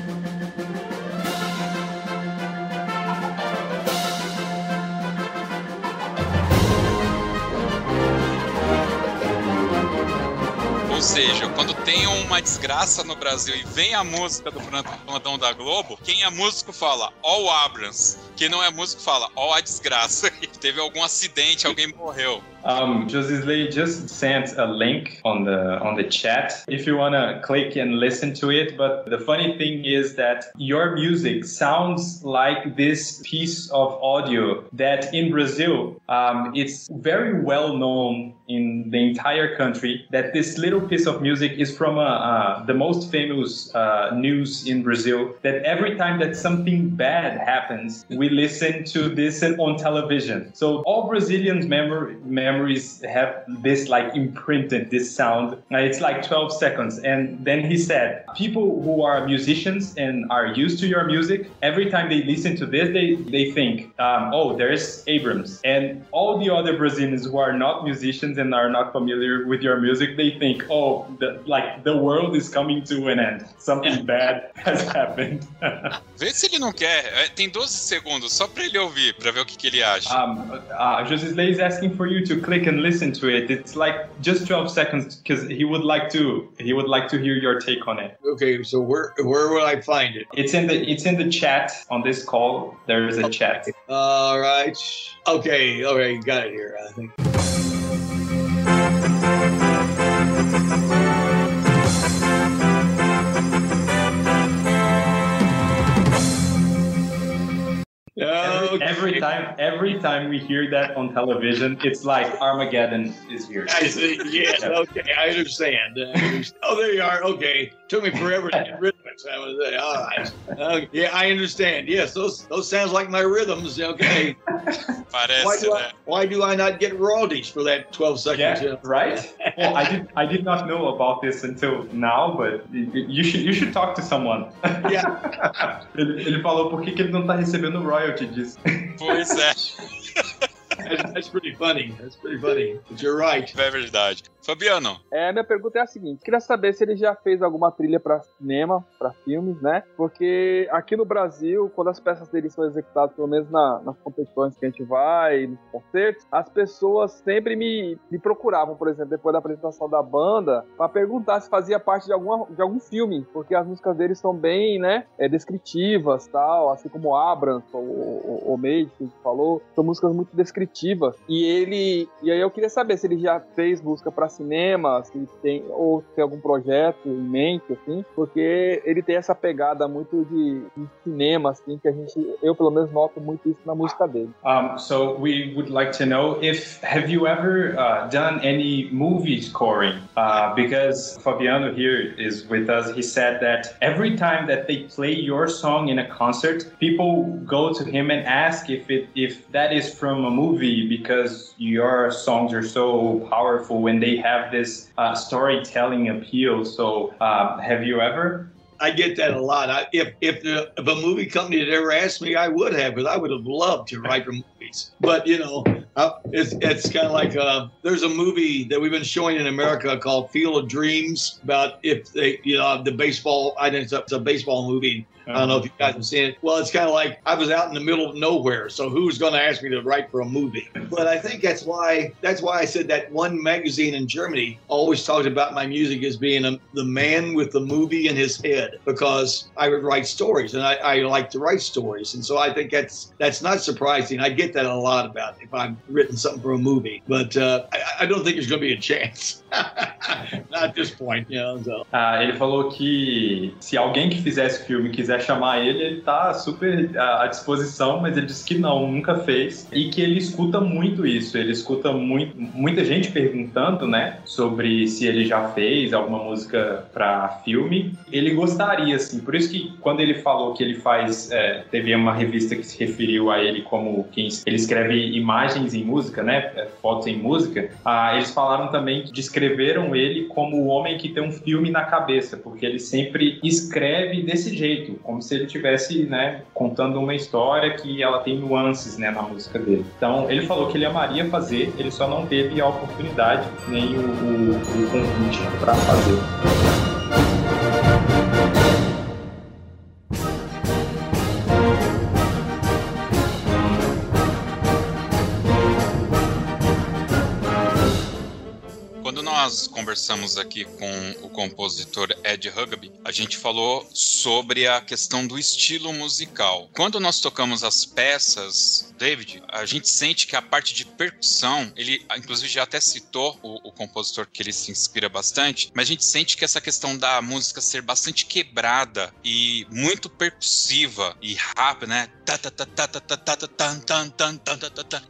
Speaker 1: Ou seja, quando tem uma desgraça no Brasil e vem a música do Plantão da Globo, quem é músico fala, ó o Abrams. Quem não é músico fala, ó a desgraça. Teve algum acidente, alguém morreu.
Speaker 3: Um, Josisley just sent a link on the on the chat if you wanna click and listen to it. But the funny thing is that your music sounds like this piece of audio that in Brazil um, it's very well known in the entire country that this little piece of music is from a, uh, the most famous uh, news in Brazil. That every time that something bad happens, we listen to this on television. So all Brazilians memory memories have this like imprinted this sound. It's like 12 seconds. And then he said, people who are musicians and are used to your music, every time they listen to this, they, they think, um, oh, there's Abrams. And all the other Brazilians who are not musicians and are not familiar with your music, they think, oh, the, like the world is coming to an end. Something bad has happened.
Speaker 1: Vê se ele não quer. Tem 12 segundos só para ele ouvir, para ver o que, que ele acha.
Speaker 3: Um, uh, Josisley is asking for you to click and listen to it. It's like just 12 seconds because he would like to he would like to hear your take on it.
Speaker 4: Okay, so where where will I find it?
Speaker 3: It's in the it's in the chat on this call. There is a chat.
Speaker 4: All right. Okay. Okay. Got it here. I think.
Speaker 3: Every, every time, every time we hear that on television, it's like Armageddon is here.
Speaker 4: I see. Yes. Okay. I understand. I understand. Oh, there you are. Okay. Took me forever to get rid of it. So I was like, all right. Uh, yeah, I understand. Yes, those those sounds like my rhythms. Okay. Why do, I,
Speaker 1: né?
Speaker 4: why do I not get royalties for that 12 seconds?
Speaker 3: Yeah, right. Well, I did I did not know about this until now, but y- y- you should you should talk to someone.
Speaker 4: Yeah.
Speaker 3: ele, ele falou por que, que ele não tá recebendo royalty disso.
Speaker 1: Pois é,
Speaker 4: That's, that's pretty funny. That's pretty funny. But you're right.
Speaker 1: é verdade. Fabiano,
Speaker 6: É, minha pergunta é a seguinte: queria saber se ele já fez alguma trilha pra cinema, pra filmes, né? Porque aqui no Brasil, quando as peças dele são executadas, pelo menos na- nas competições que a gente vai, nos concertos, as pessoas sempre me, me procuravam, por exemplo, depois da apresentação da banda, pra perguntar se fazia parte de, alguma, de algum filme, porque as músicas dele são bem, né, é, descritivas, tal, assim como Abrams, o, o, o Made, que a gente falou, são músicas muito descritivas. E ele, e aí eu queria saber se ele já fez música pra cinema, se tem ou tem algum projeto em mente, assim, porque ele tem essa pegada muito de, de cinema, assim, que a gente, eu pelo menos noto muito isso na música dele.
Speaker 3: Um, so we would like to know if have you ever uh, done any movie scoring? Uh, because Fabiano here is with us. He said that every time that they play your song in a concert, people go to him and ask if it if that is from a movie because your songs are so powerful and they have this uh, storytelling appeal. So uh, have you ever?
Speaker 4: I get that a lot. I, if if, the, if a movie company had ever asked me, I would have, because I would have loved to write for movies. But you know, uh, it's it's kind of like uh, there's a movie that we've been showing in America called Field of Dreams about if they, you know, the baseball. I think it's it's a baseball movie. I don't know if you guys have seen it. Well, it's kind of like I was out in the middle of nowhere, so who's going to ask me to write for a movie? But I think that's why that's why I said that one magazine in Germany always talked about my music as being a, the man with the movie in his head because I would write stories and I, I like to write stories, and so I think that's that's not surprising. I get that a lot about if I've written something for a movie, but uh, I, I don't think there's going to be a chance. At this point, know. So.
Speaker 3: Ah, ele falou que se alguém que fizesse filme quiser chamar ele, ele tá super à disposição, mas ele disse que não, nunca fez. E que ele escuta muito isso. Ele escuta muito, muita gente perguntando, né, sobre se ele já fez alguma música para filme. Ele gostaria, assim. Por isso que quando ele falou que ele faz. é, teve uma revista que se referiu a ele como quem ele escreve imagens em música, né, é, fotos em música. Ah, eles falaram também que descreveram ele como o homem que tem um filme na cabeça, porque ele sempre escreve desse jeito, como se ele estivesse né, contando uma história que ela tem nuances né, na música dele. Então, ele falou que ele amaria fazer, ele só não teve a oportunidade nem o, o, o convite para fazer.
Speaker 1: Conversamos aqui com o compositor Ed Hugby, a gente falou sobre a questão do estilo musical. Quando nós tocamos as peças, David, a gente sente que a parte de percussão, ele inclusive já até citou o, o compositor que ele se inspira bastante, mas a gente sente que essa questão da música ser bastante quebrada e muito percussiva e rápida, né?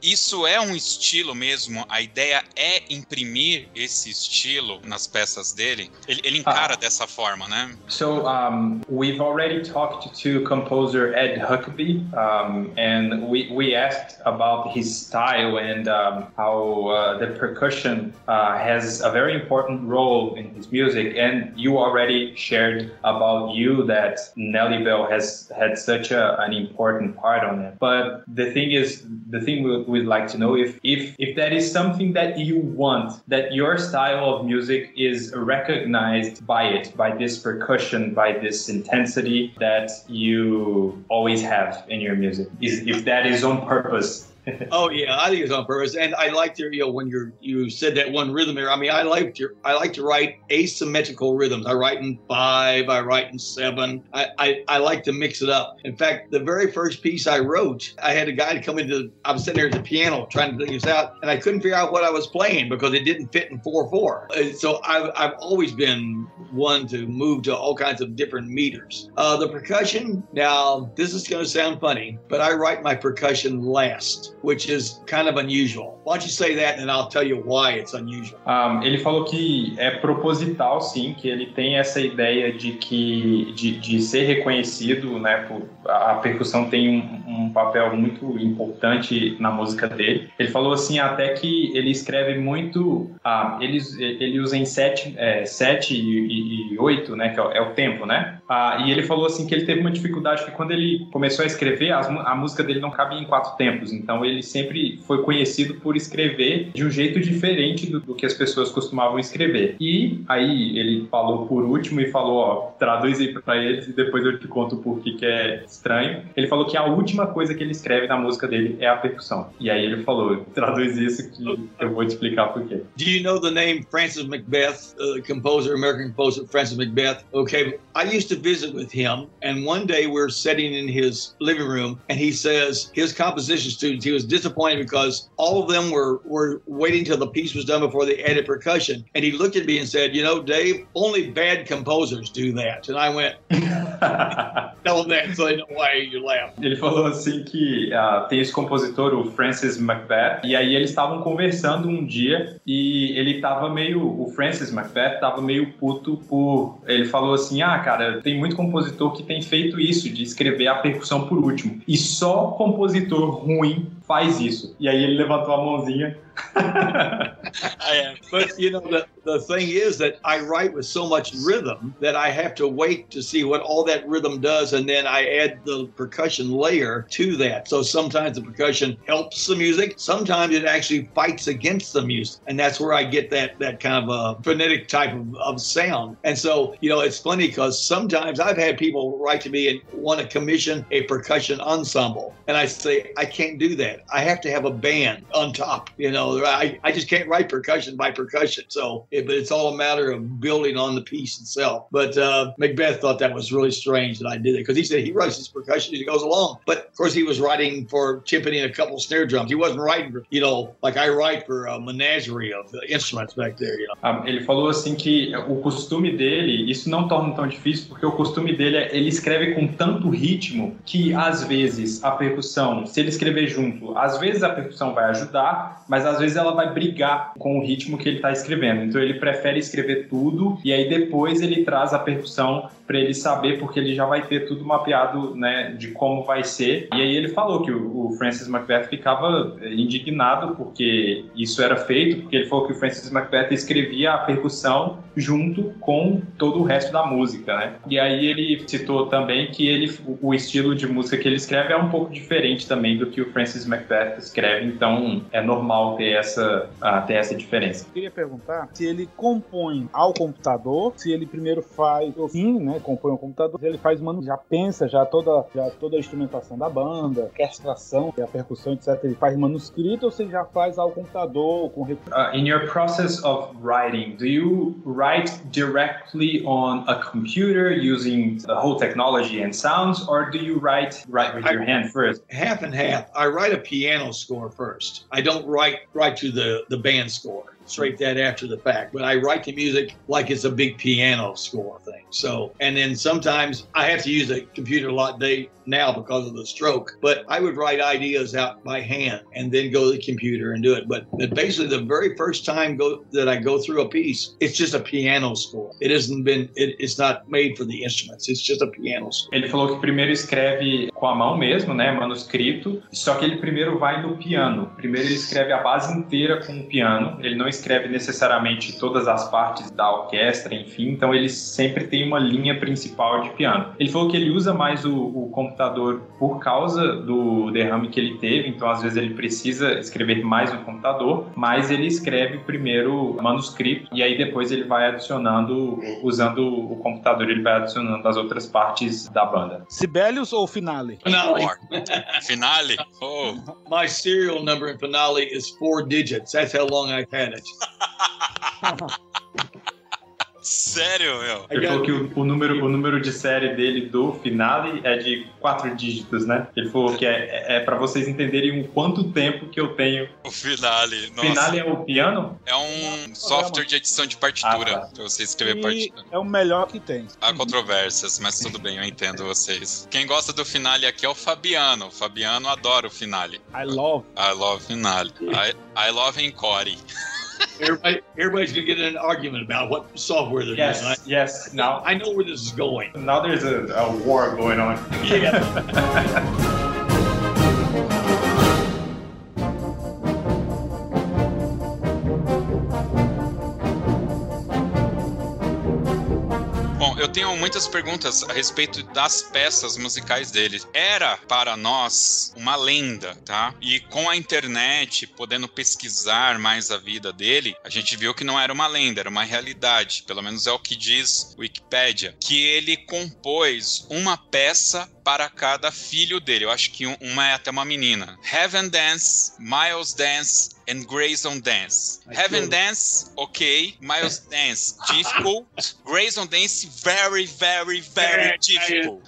Speaker 1: Isso é um estilo mesmo. A ideia é imprimir esse estilo nas peças dele. Ele, ele encara uh, dessa forma, né?
Speaker 3: So um, we've already talked to composer Ed Huckabee, um, and we we asked about his style and um, how uh, the percussion uh, has a very important role in his music. And you already shared about you that Nelly Bell has had such a, an important part on it. But the thing is, the thing we, we'd like to know if, if if that is something that you want, that your style of music is recognized by it, by this percussion, by this intensity that you always have in your music. Is if that is on purpose
Speaker 4: oh yeah, I think it's on purpose, and I like to you know when you're you said that one rhythm there. I mean, I like to I like to write asymmetrical rhythms. I write in five, I write in seven. I, I I like to mix it up. In fact, the very first piece I wrote, I had a guy come into. I was sitting there at the piano trying to figure this out, and I couldn't figure out what I was playing because it didn't fit in four four. Uh, So I've I've always been one to move to all kinds of different meters. Uh, the percussion. Now this is going to sound funny, but I write my percussion last, which is kind of unusual. Why don't you say that, and I'll tell you why it's unusual.
Speaker 3: Um, ele falou que é proposital, sim, que ele tem essa ideia de que de, de ser reconhecido, né? Por, a percussão tem um, um, papel muito importante na música dele. Ele falou assim até que ele escreve muito, ah, ele, ele usa em sete, é, sete e, e, oito, né? Que é o, é o tempo, né? Ah, e ele falou assim que ele teve uma dificuldade que quando ele começou a escrever, as, a música dele não cabia em quatro tempos. Então ele sempre foi conhecido por escrever de um jeito diferente do, do que as pessoas costumavam escrever. E aí ele falou por último e falou, ó, traduz aí para eles e depois eu te conto por que que é estranho. Ele falou que a última coisa que ele escreve na música dele é a percussão. E aí ele falou, traduz isso que eu vou te explicar por quê.
Speaker 4: Do you know the name Francis Macbeth, uh, composer, American composer Francis Macbeth? Okay, I used to visit with him, and one day we're sitting in his living room, and he says his composition students, he was disappointed because all of them were, were waiting till the piece was done before they added percussion. And he looked at me and said, You know, Dave, only bad composers do that. And I went, Tell them that so they know why you laugh.
Speaker 3: Ele falou assim que uh, tem esse compositor, o Francis Macbeth, e aí eles estavam conversando um dia e ele tava meio. O Francis Macbeth tava meio puto por. Ele falou assim: Ah, cara, tem muito compositor que tem feito isso, de escrever a percussão por último. E só compositor ruim faz isso. E aí ele levantou a mãozinha.
Speaker 4: But you know, the, the thing is that I write with so much rhythm that I have to wait to see what all that rhythm does, and then I add the percussion layer to that. So sometimes the percussion helps the music, sometimes it actually fights against the music, and that's where I get that that kind of a phonetic type of, of sound. And so, you know, it's funny because sometimes I've had people write to me and want to commission a percussion ensemble, and I say I can't do that. I have to have a band on top. You know, I, I just can't write percussion by percussion. So, it, but it's all a matter of building on the piece itself. But uh, Macbeth thought that was really strange that I did it because he said he writes his percussion as he goes along. But of course, he was writing for timpani and a couple snare drums. He wasn't writing, for, you know, like I write for a menagerie of instruments back there. You know?
Speaker 3: um, ele falou assim que o costume dele, isso não torna tão difícil porque o costume dele é ele escreve com tanto ritmo que às vezes a percussão, se ele escrever junto, às vezes a percussão vai ajudar, mas às vezes ela vai brigar com o ritmo que ele está escrevendo. Então ele prefere escrever tudo e aí depois ele traz a percussão para ele saber, porque ele já vai ter tudo mapeado, né, de como vai ser. E aí ele falou que o, o Francis Macbeth ficava indignado porque isso era feito, porque ele falou que o Francis Macbeth escrevia a percussão junto com todo o resto da música, né? E aí ele citou também que ele, o estilo de música que ele escreve é um pouco diferente também do que o Francis Macbeth escreve, então é normal ter essa, uh, ter essa diferença.
Speaker 2: Eu queria perguntar se ele compõe ao computador, se ele primeiro faz o fim, né? Compõe ao computador, ele faz mano, já pensa já toda, já toda a instrumentação da banda, orquestração, a percussão, etc. Ele faz manuscrito ou se ele já faz ao computador com
Speaker 3: uh, In your process of writing, do you write directly on a computer using the whole technology and sounds, or do you write write with your I, hand first?
Speaker 4: Half and half. I write a piano score first. I don't write right to the the band score straight that after the fact. But I write the music like it's a big piano score thing. So, and then sometimes I have to use a computer a lot day now because of the stroke. But I would write ideas out by hand and then go to the computer and do it. But, but basically, the very first time go, that I go through a piece, it's just a piano score. It been, it, it's not made for the instruments. It's just a piano score.
Speaker 3: Ele falou que primeiro escreve com a mão mesmo, né, manuscrito. Só que ele primeiro vai no piano. Primeiro ele escreve a base inteira com o piano. Ele não escreve necessariamente todas as partes da orquestra, enfim, então ele sempre tem uma linha principal de piano. Ele falou que ele usa mais o, o computador por causa do derrame que ele teve, então às vezes ele precisa escrever mais no computador, mas ele escreve primeiro o manuscrito e aí depois ele vai adicionando, usando o computador, ele vai adicionando as outras partes da banda.
Speaker 2: Sibelius ou Finale?
Speaker 4: Finale.
Speaker 1: Finale? Oh.
Speaker 4: My serial number in finale is four digits. That's how long I've had it.
Speaker 1: Sério, meu?
Speaker 3: Ele falou que o, o número, o número de série dele do finale é de quatro dígitos, né? Ele falou que é, é, é para vocês entenderem o quanto tempo que eu tenho.
Speaker 1: O finale. Nossa.
Speaker 3: Finale é o piano?
Speaker 1: É um software de edição de partitura,
Speaker 3: Ah, tá.
Speaker 1: pra você escrever
Speaker 2: E
Speaker 1: partitura.
Speaker 2: é o melhor que tem.
Speaker 1: Há controvérsias, mas tudo bem, eu entendo vocês. Quem gosta do finale aqui é o Fabiano. O Fabiano adora o finale.
Speaker 2: I love.
Speaker 1: I love finale. I, I love Encore.
Speaker 4: Everybody, everybody's gonna get in an argument about what software they're using.
Speaker 3: Yes, yes. Now,
Speaker 4: I, know where this is going.
Speaker 3: now there's a, a war going on.
Speaker 1: Bom, tenho muitas perguntas a respeito das peças musicais dele. Era para nós uma lenda, tá? E com a internet, podendo pesquisar mais a vida dele, a gente viu que não era uma lenda, era uma realidade. Pelo menos é o que diz Wikipedia, que ele compôs uma peça para cada filho dele. Eu acho que um- uma é até uma menina. Heaven Dance, Miles Dance and Grayson Dance. Heaven Dance, ok. Miles Dance, difficult. Grayson Dance, very, very, very difficult.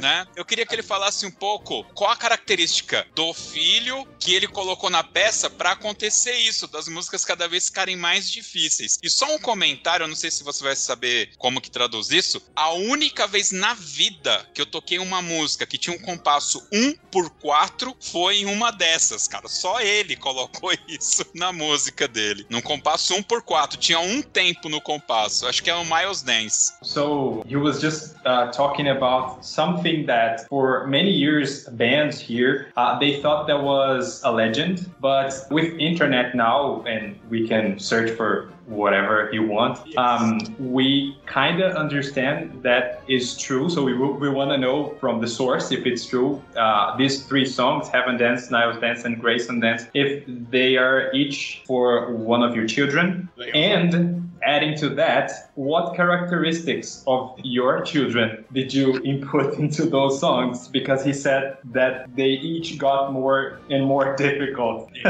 Speaker 1: Né? Eu queria que ele falasse um pouco qual a característica do filho que ele colocou na peça para acontecer isso, das músicas cada vez ficarem mais difíceis. E só um comentário, eu não sei se você vai saber como que traduz isso. A única vez na vida que eu toquei uma música que tinha um compasso 1 por 4 foi em uma dessas, cara. Só ele colocou isso na música dele. Num compasso 1 por 4 tinha um tempo no compasso. Acho que é o Miles Dance.
Speaker 3: So was just uh, talking about something that for many years bands here uh, they thought that was a legend, but with internet now and we can search for whatever you want. Um, we kind of understand that is true. So we, we want to know from the source if it's true. Uh, these three songs, Heaven Dance, Niles Dance, and Grayson Dance, if they are each for one of your children. And adding to that, what characteristics of your children did you input into those songs? Because he said that they each got more and more difficult.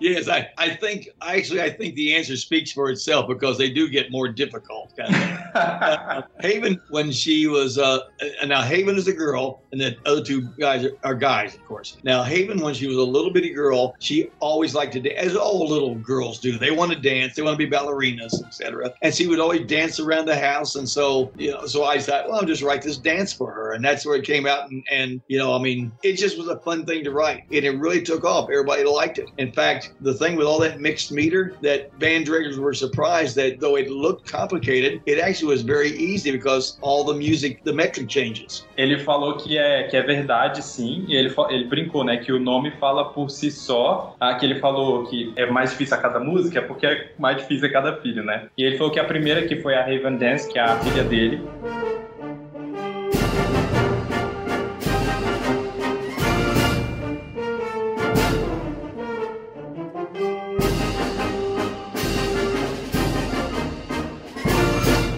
Speaker 4: yes, I, I think actually I think the answer speaks for itself because they do get more difficult. Kind of. Haven, when she was uh, uh, now Haven is a girl, and the other two guys are, are guys, of course. Now Haven, when she was a little bitty girl, she always liked to dance, as all little girls do. They want to dance, they want to be etc. And she would always dance around the house, and so you know, so I thought, well, I'll just write this dance for her, and that's where it came out. And, and you know, I mean, it just was a fun thing to write, and it really took off. Everybody liked it. In fact, the thing with all that mixed meter, that band directors were surprised that though it looked complicated, it actually was very easy because all the music, the metric changes.
Speaker 3: Ele falou que é, que é verdade, sim, e ele, ele brincou, né, que o nome fala por si só, ah, que ele falou que é mais difícil a cada música, porque é mais difícil a cada filho, né? E ele falou que a primeira que foi a Raven Dance, que é a filha dele,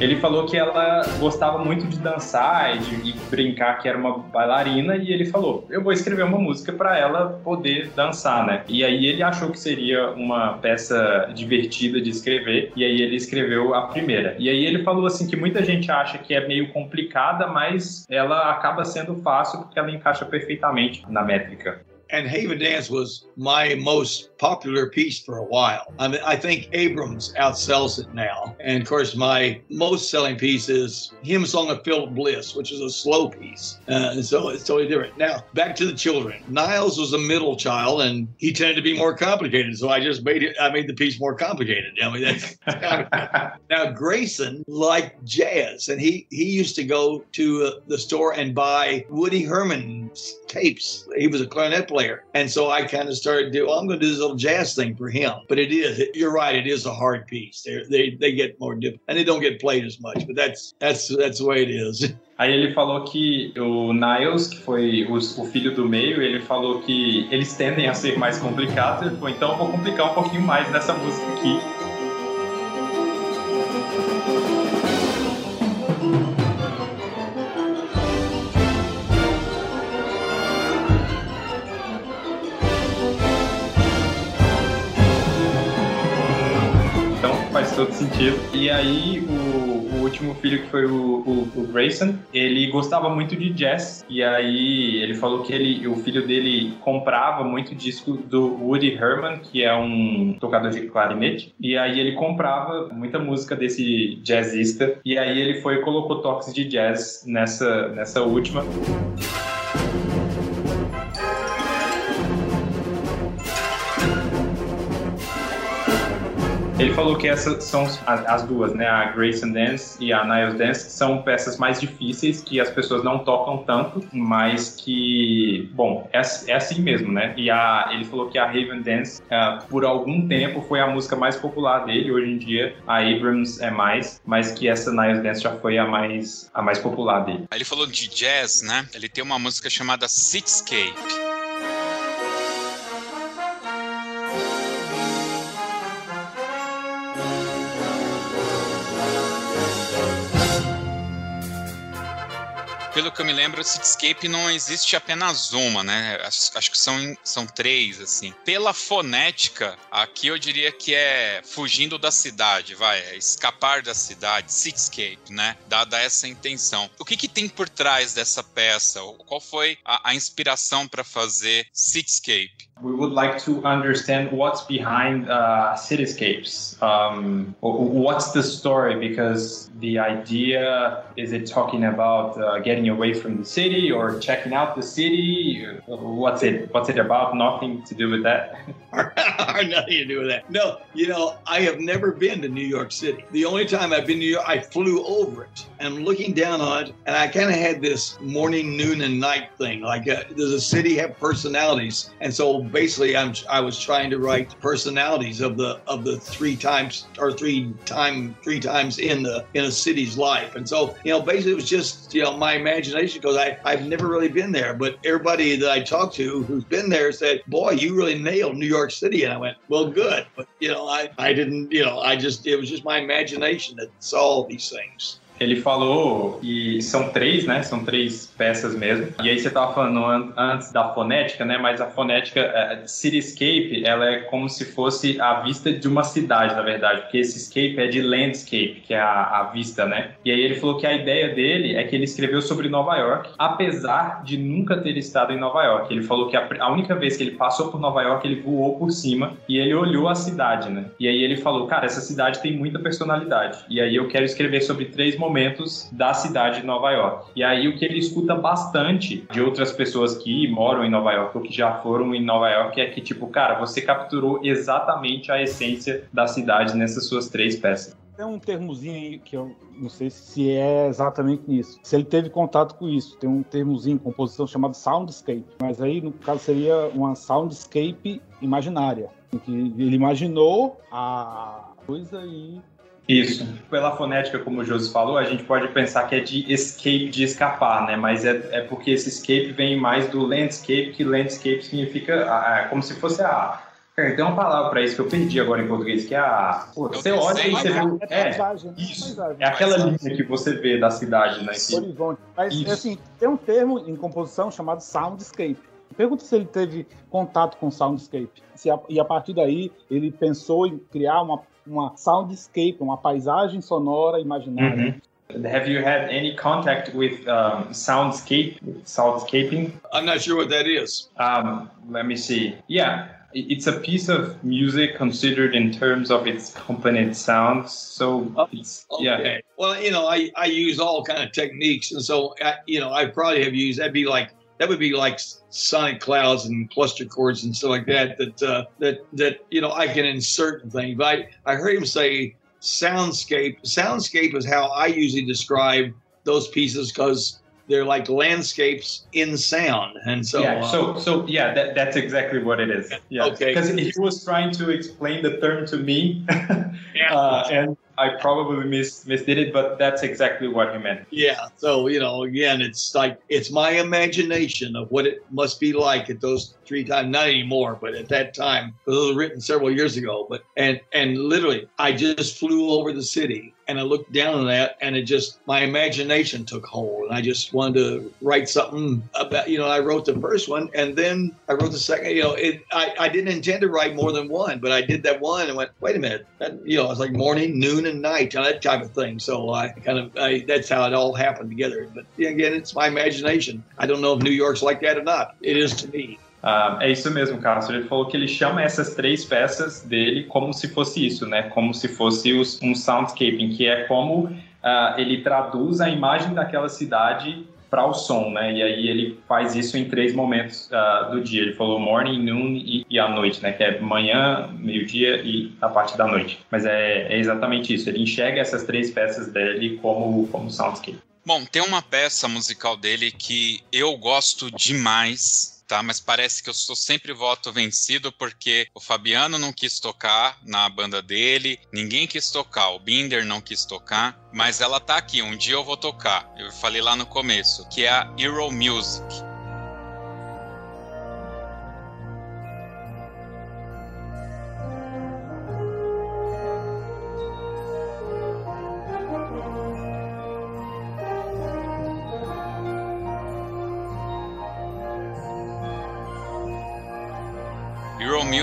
Speaker 3: Ele falou que ela gostava muito de dançar e de brincar que era uma bailarina e ele falou: "Eu vou escrever uma música para ela poder dançar, né?". E aí ele achou que seria uma peça divertida de escrever e aí ele escreveu a primeira. E aí ele falou assim que muita gente acha que é meio complicada, mas ela acaba sendo fácil porque ela encaixa perfeitamente na métrica.
Speaker 4: And Haven Dance was my most popular piece for a while. I mean, I think Abrams outsells it now. And of course, my most selling piece is Hymn Song of Philip Bliss, which is a slow piece. Uh, and so it's totally different. Now, back to the children. Niles was a middle child and he tended to be more complicated. So I just made it, I made the piece more complicated. I mean, that's kind of now Grayson liked jazz, and he he used to go to uh, the store and buy Woody Herman's tapes. He was a clarinet player player. And so I kind of started to, well, I'm going to do this little jazz thing for him. But it is, you're right, it is a hard piece. They're, they they get more difficult and they don't get played as much. But that's that's that's the way it is.
Speaker 3: Aí ele falou que o Niles, que foi o, o, filho do meio, ele falou que eles tendem a ser mais complicados. Ele falou, então eu vou complicar um pouquinho mais nessa música aqui. Todo sentido. E aí o, o último filho que foi o, o, o, Grayson, ele gostava muito de jazz e aí ele falou que ele, o filho dele comprava muito disco do Woody Herman, que é um tocador de clarinete, e aí ele comprava muita música desse jazzista e aí ele foi e colocou toques de jazz nessa nessa última. Ele falou que essas são as, duas, né? A Grace and Dance e a Niles Dance são peças mais difíceis que as pessoas não tocam tanto, mas que, bom, é, é assim mesmo, né? E a, ele falou que a Raven Dance, uh, por algum tempo, foi a música mais popular dele. Hoje em dia, a Abrams é mais, mas que essa Niles Dance já foi a mais, a mais popular dele.
Speaker 1: Ele falou de jazz, né? Ele tem uma música chamada Cityscape. Pelo que eu me lembro, Cityscape não existe apenas uma, né? Acho, acho, que são, são três, assim. Pela fonética, aqui eu diria que é fugindo da cidade, vai, é escapar da cidade, Cityscape, né? Dada essa intenção. O que, que tem por trás dessa peça? Qual foi a, a inspiração para fazer Cityscape?
Speaker 3: We would like to understand what's behind uh, cityscapes. Um, what's the story? Because the idea is it talking about uh, getting away from the city or checking out the city? What's it? What's it about? Nothing to do with that.
Speaker 4: Nothing to do with that. No, you know, I have never been to New York City. The only time I've been to New York, I flew over it and looking down on it, and I kind of had this morning, noon, and night thing. Like, uh, does a city have personalities? And so basically, I'm I was trying to write personalities of the of the three times or three time three times in the in a city's life. And so, you know, basically, it was just you know my imagination because I I've never really been there, but everybody that I talked to who's been there said, "Boy, you really nailed New York City." And I went, "Well, good," but you know, I I didn't, you know, I just it was just my imagination that saw these things.
Speaker 3: Ele falou que são três, né? São três peças mesmo. E aí você estava falando an antes da fonética, né? Mas a fonética, a cityscape, ela é como se fosse a vista de uma cidade, na verdade. Porque esse escape é de landscape, que é a, a vista, né? E aí ele falou que a ideia dele é que ele escreveu sobre Nova York, apesar de nunca ter estado em Nova York. Ele falou que a, a única vez que ele passou por Nova York, ele voou por cima e ele olhou a cidade, né? E aí ele falou, cara, essa cidade tem muita personalidade. E aí eu quero escrever sobre três momentos momentos da cidade de Nova York. E aí o que ele escuta bastante de outras pessoas que moram em Nova York ou que já foram em Nova York é que, tipo, cara, você capturou exatamente a essência da cidade nessas suas três peças.
Speaker 2: Tem um termozinho aí que eu não sei se é exatamente isso. Se ele teve contato com isso, tem um termozinho composição chamado soundscape, mas aí no caso seria uma soundscape imaginária, em que ele imaginou a coisa e
Speaker 3: isso. Pela fonética, como o Josi falou, a gente pode pensar que é de escape, de escapar, né? Mas é, é porque esse escape vem mais do landscape, que landscape significa a, a, como se fosse a. tem uma palavra para isso que eu perdi agora em português, que é a. Pô, você olha e você vê. É, é, paisagem, isso. É aquela linha que você vê da cidade, né?
Speaker 2: Horizonte. Mas, isso. assim, tem um termo em composição chamado soundscape. Pergunta se ele teve contato com soundscape. Se a, e a partir daí ele pensou em criar uma uma soundscape, uma paisagem sonora imaginária.
Speaker 3: Mm-hmm. Have you had any contact with um, soundscape, soundscaping?
Speaker 4: I'm not sure what that is.
Speaker 3: Um, let me see. Yeah, it's a piece of music considered in terms of its component sounds. So oh, it's okay. yeah.
Speaker 4: Well, you know, I I use all kind of techniques, and so I, you know, I probably have used that'd be like that would be like sonic clouds and cluster chords and stuff like that that uh, that that you know I can insert and things. But I, I heard him say soundscape. Soundscape is how I usually describe those pieces because they're like landscapes in sound, and so
Speaker 3: yeah,
Speaker 4: uh,
Speaker 3: so so yeah, that, that's exactly what it is. Yeah,
Speaker 4: Okay.
Speaker 3: because he was trying to explain the term to me,
Speaker 4: Yeah.
Speaker 3: uh, and I probably mis misdid it, but that's exactly what he meant.
Speaker 4: Yeah. So, you know, again, it's like it's my imagination of what it must be like at those three times, not anymore, but at that time, those were written several years ago. But and and literally I just flew over the city and I looked down on that and it just my imagination took hold and I just wanted to write something about you know, I wrote the first one and then I wrote the second, you know, it I, I didn't intend to write more than one, but I did that one and went, wait a minute. That, you know, it's like morning, noon, and night, and that type of thing. So I kind of I, that's how it all happened together. But again, it's my imagination. I don't know if New York's like that or not. It is to me.
Speaker 3: Ah, é isso mesmo, Castro. Ele falou que ele chama essas três peças dele como se fosse isso, né? Como se fosse os- um soundscaping, que é como ah, ele traduz a imagem daquela cidade para o som, né? E aí ele faz isso em três momentos ah, do dia. Ele falou morning, noon e, e à noite, né? Que é manhã, meio-dia e a parte da noite. Mas é, é exatamente isso. Ele enxerga essas três peças dele como, como soundscape.
Speaker 1: Bom, tem uma peça musical dele que eu gosto demais, tá? Mas parece que eu sou sempre voto vencido porque o Fabiano não quis tocar na banda dele, ninguém quis tocar, o Binder não quis tocar, mas ela tá aqui, um dia eu vou tocar. Eu falei lá no começo, que é a Hero Music.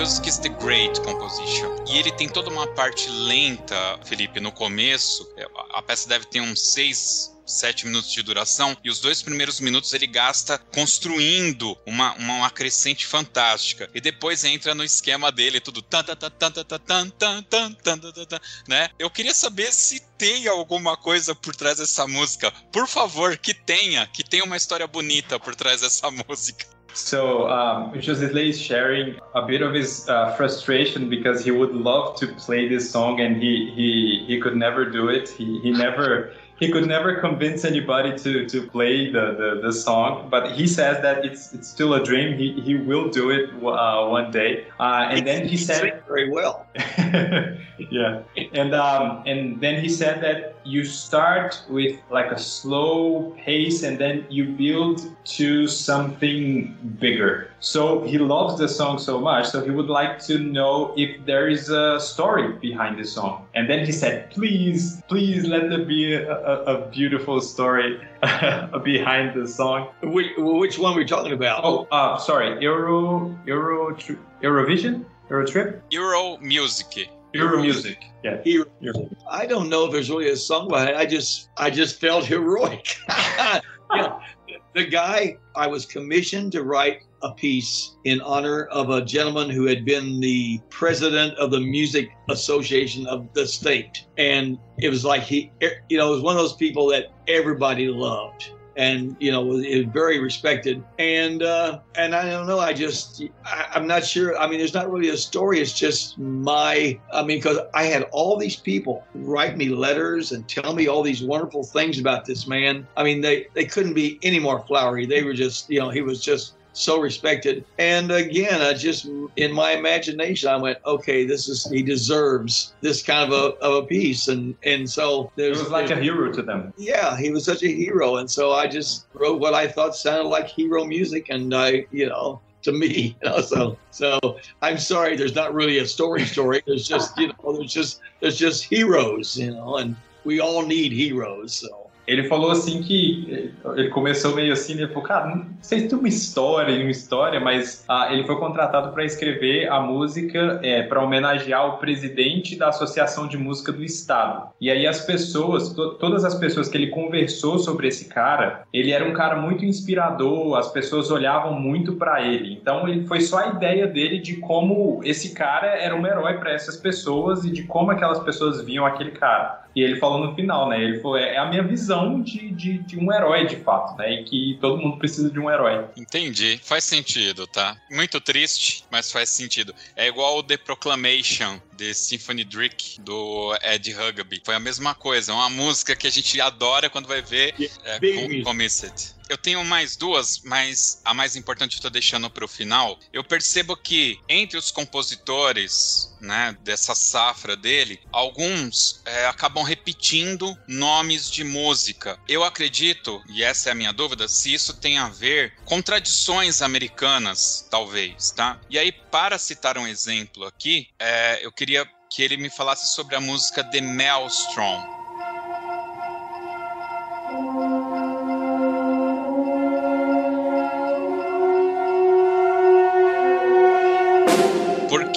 Speaker 1: Music is the Great Composition. E ele tem toda uma parte lenta, Felipe, no começo. É, A peça deve ter uns seis. Sete minutos de duração, e os dois primeiros minutos ele gasta construindo uma, uma, uma crescente fantástica. E depois entra no esquema dele, tudo tan, tan, tan, tan, tan, tan, tan, tan, tan, tan, tan, né? Eu queria saber se tem alguma coisa por trás dessa música. Por favor, que tenha, que tenha uma história bonita por trás dessa música.
Speaker 3: So um, Jositley is sharing a bit of his uh, frustration because he would love to play this song and he he, he could never do it. He, he never he could never convince anybody to, to play the, the, the song. But he says that it's it's still a dream. He, he will do it uh, one day. Uh, and then he said
Speaker 4: very well.
Speaker 3: yeah and um and then he said that you start with like a slow pace and then you build to something bigger. So he loves the song so much so he would like to know if there is a story behind the song. And then he said please please let there be a, a, a beautiful story behind the song.
Speaker 4: Which, which one are we talking about?
Speaker 3: oh uh sorry euro euro eurovision euro trip?
Speaker 1: Euro Music.
Speaker 3: Euro music yeah
Speaker 4: Hero.
Speaker 3: Euro.
Speaker 4: I don't know if there's really a song it. I just I just felt heroic. yeah. The guy I was commissioned to write a piece in honor of a gentleman who had been the president of the music association of the state. And it was like he you know, it was one of those people that everybody loved and you know was, is very respected. And uh and i don't know i just I, i'm not sure i mean there's not really a story it's just my i mean because i had all these people write me letters and tell me all these wonderful things about this man. I mean they they couldn't be any more flowery. They were just you know he was just so respected and again i just in my imagination i went okay this is he deserves this kind of a, of a piece and and so
Speaker 3: It was like a hero to them.
Speaker 4: yeah, he was such a hero, and so I just wrote what I thought sounded like hero music, and I, you know, to me, you know, so so I'm sorry, there's not really a story story. There's just you know, there's just there's just heroes, you know, and we all need heroes. So
Speaker 3: Ele falou assim que ele começou meio assim, ele falou, cara, não sei se tem uma história, uma história, mas ah, ele foi contratado para escrever a música é, para homenagear o presidente da Associação de Música do Estado. E aí as pessoas, to- todas as pessoas que ele conversou sobre esse cara, ele era um cara muito inspirador, as pessoas olhavam muito para ele. Então ele foi só a ideia dele de como esse cara era um herói para essas pessoas e de como aquelas pessoas viam aquele cara. E ele falou no final, né? Ele falou, é a minha visão de, de, de um herói, de fato, né? E que todo mundo precisa de um herói.
Speaker 1: Entendi. Faz sentido, tá? Muito triste, mas faz sentido. É igual o The Proclamation The Symphony Drick, do Ed Hugaby. Foi a mesma coisa, uma música que a gente adora quando vai ver é, com, Commisset. Eu tenho mais duas, mas a mais importante eu tô deixando para o final. Eu percebo que entre os compositores, né, dessa safra dele, alguns é, acabam repetindo nomes de música. Eu acredito, e essa é a minha dúvida, se isso tem a ver com tradições americanas, talvez, tá? E aí, para citar um exemplo aqui, é, eu queria que ele me falasse sobre a música The Maelstrom.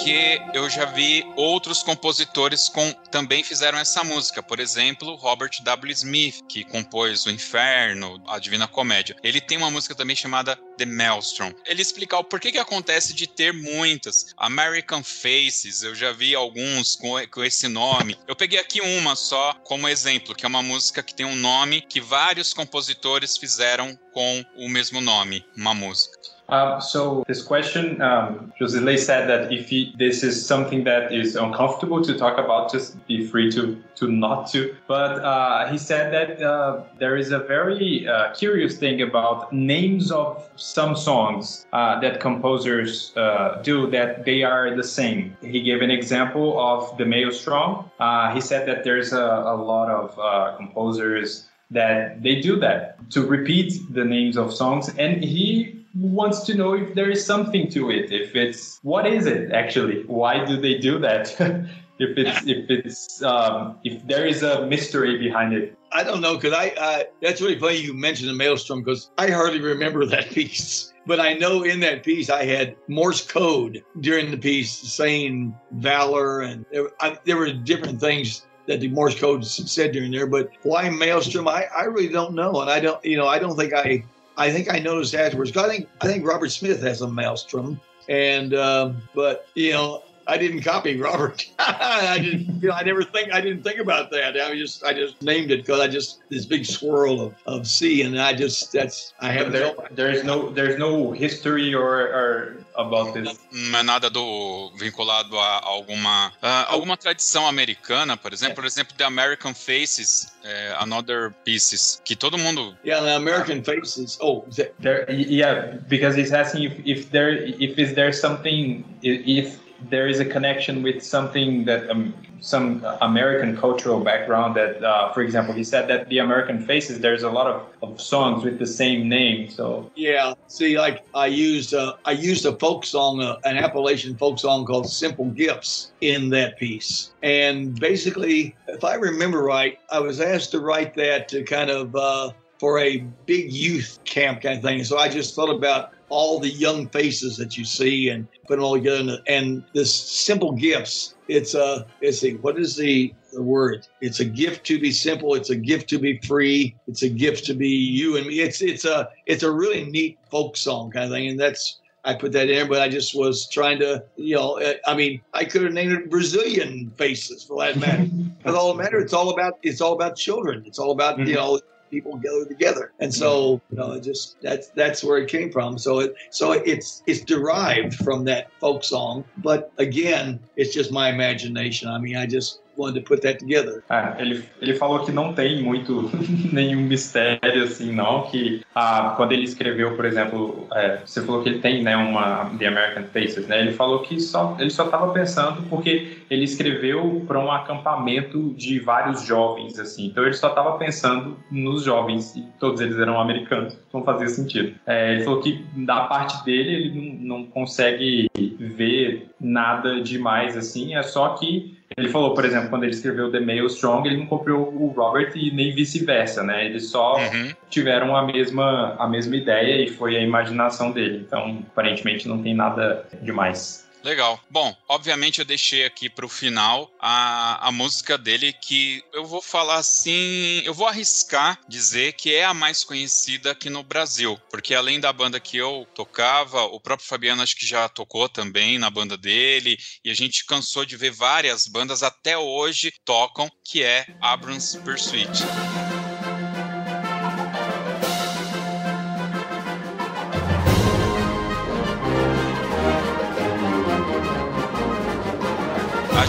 Speaker 1: Porque eu já vi outros compositores com também fizeram essa música. Por exemplo, Robert W. Smith, que compôs O Inferno, a Divina Comédia. Ele tem uma música também chamada The Maelstrom. Ele explica o porquê que acontece de ter muitas. American Faces, eu já vi alguns com, com esse nome. Eu peguei aqui uma só como exemplo, que é uma música que tem um nome que vários compositores fizeram com o mesmo nome, uma música.
Speaker 3: Um, so this question, um, Josilei said that if he, this is something that is uncomfortable to talk about, just be free to to not to. But uh, he said that uh, there is a very uh, curious thing about names of some songs uh, that composers uh, do that they are the same. He gave an example of the Maelstrom. Uh, he said that there's a, a lot of composers that they do that to repeat the names of songs, and he wants to know if there is something to it. If it's what is it actually? Why do they do that? if it's if it's um, if there is a mystery behind it.
Speaker 4: I don't know because I uh, that's really funny you mentioned the maelstrom because I hardly remember that piece. But I know in that piece I had Morse code during the piece saying valor and I, there were different things that the Morse code said during there. But why maelstrom? I, I really don't know, and I don't you know I don't think I I think I noticed afterwards. I think I think Robert Smith has a maelstrom, and um, but you know I didn't copy Robert. I didn't. You know, I never think. I didn't think about that. I just. I just named it because I just this big swirl of, of C, and I just. That's. I have.
Speaker 3: There, there's no. There's no history or, or about this.
Speaker 1: Não é nada do vinculado a alguma uh, alguma tradição americana, por exemplo, por exemplo, The American Faces, uh, Another Pieces, que todo mundo.
Speaker 4: Yeah, the American Faces. Oh,
Speaker 3: there, yeah, because he's asking if if there if is there something if there is a connection with something that um, some American cultural background that, uh, for example, he said that the American faces, there's a lot of, of songs with the same name. So
Speaker 4: yeah, see, like I used, uh, I used a folk song, uh, an Appalachian folk song called "Simple Gifts" in that piece, and basically, if I remember right, I was asked to write that to kind of uh, for a big youth camp kind of thing. So I just thought about all the young faces that you see and put them all together. And this simple gifts, it's a, it's a, what is the, the word? It's a gift to be simple. It's a gift to be free. It's a gift to be you and me. It's, it's a, it's a really neat folk song kind of thing. And that's, I put that in, but I just was trying to, you know, I mean, I could have named it Brazilian faces for that matter. but all matter, it's all about, it's all about children. It's all about, mm-hmm. you know, people gather together. And so, you know, just that's that's where it came from. So it so it's it's derived from that folk song, but again, it's just my imagination. I mean, I just to put that together.
Speaker 3: É, ele, ele falou que não tem muito nenhum mistério assim, não. Que ah, quando ele escreveu, por exemplo, é, você falou que ele tem né, uma The American Faces, né? Ele falou que só ele só estava pensando porque ele escreveu para um acampamento de vários jovens, assim. Então ele só estava pensando nos jovens e todos eles eram americanos. Não fazia sentido. É, ele falou que da parte dele ele não, não consegue ver nada demais assim. É só que ele falou, por exemplo, quando ele escreveu The Mail Strong, ele não copiou o Robert e nem vice-versa, né? Eles só uhum. tiveram a mesma, a mesma ideia e foi a imaginação dele. Então, aparentemente, não tem nada demais.
Speaker 1: Legal. Bom, obviamente eu deixei aqui para o final a, a música dele que eu vou falar assim, eu vou arriscar dizer que é a mais conhecida aqui no Brasil, porque além da banda que eu tocava, o próprio Fabiano acho que já tocou também na banda dele e a gente cansou de ver várias bandas até hoje tocam, que é Abrams Pursuit.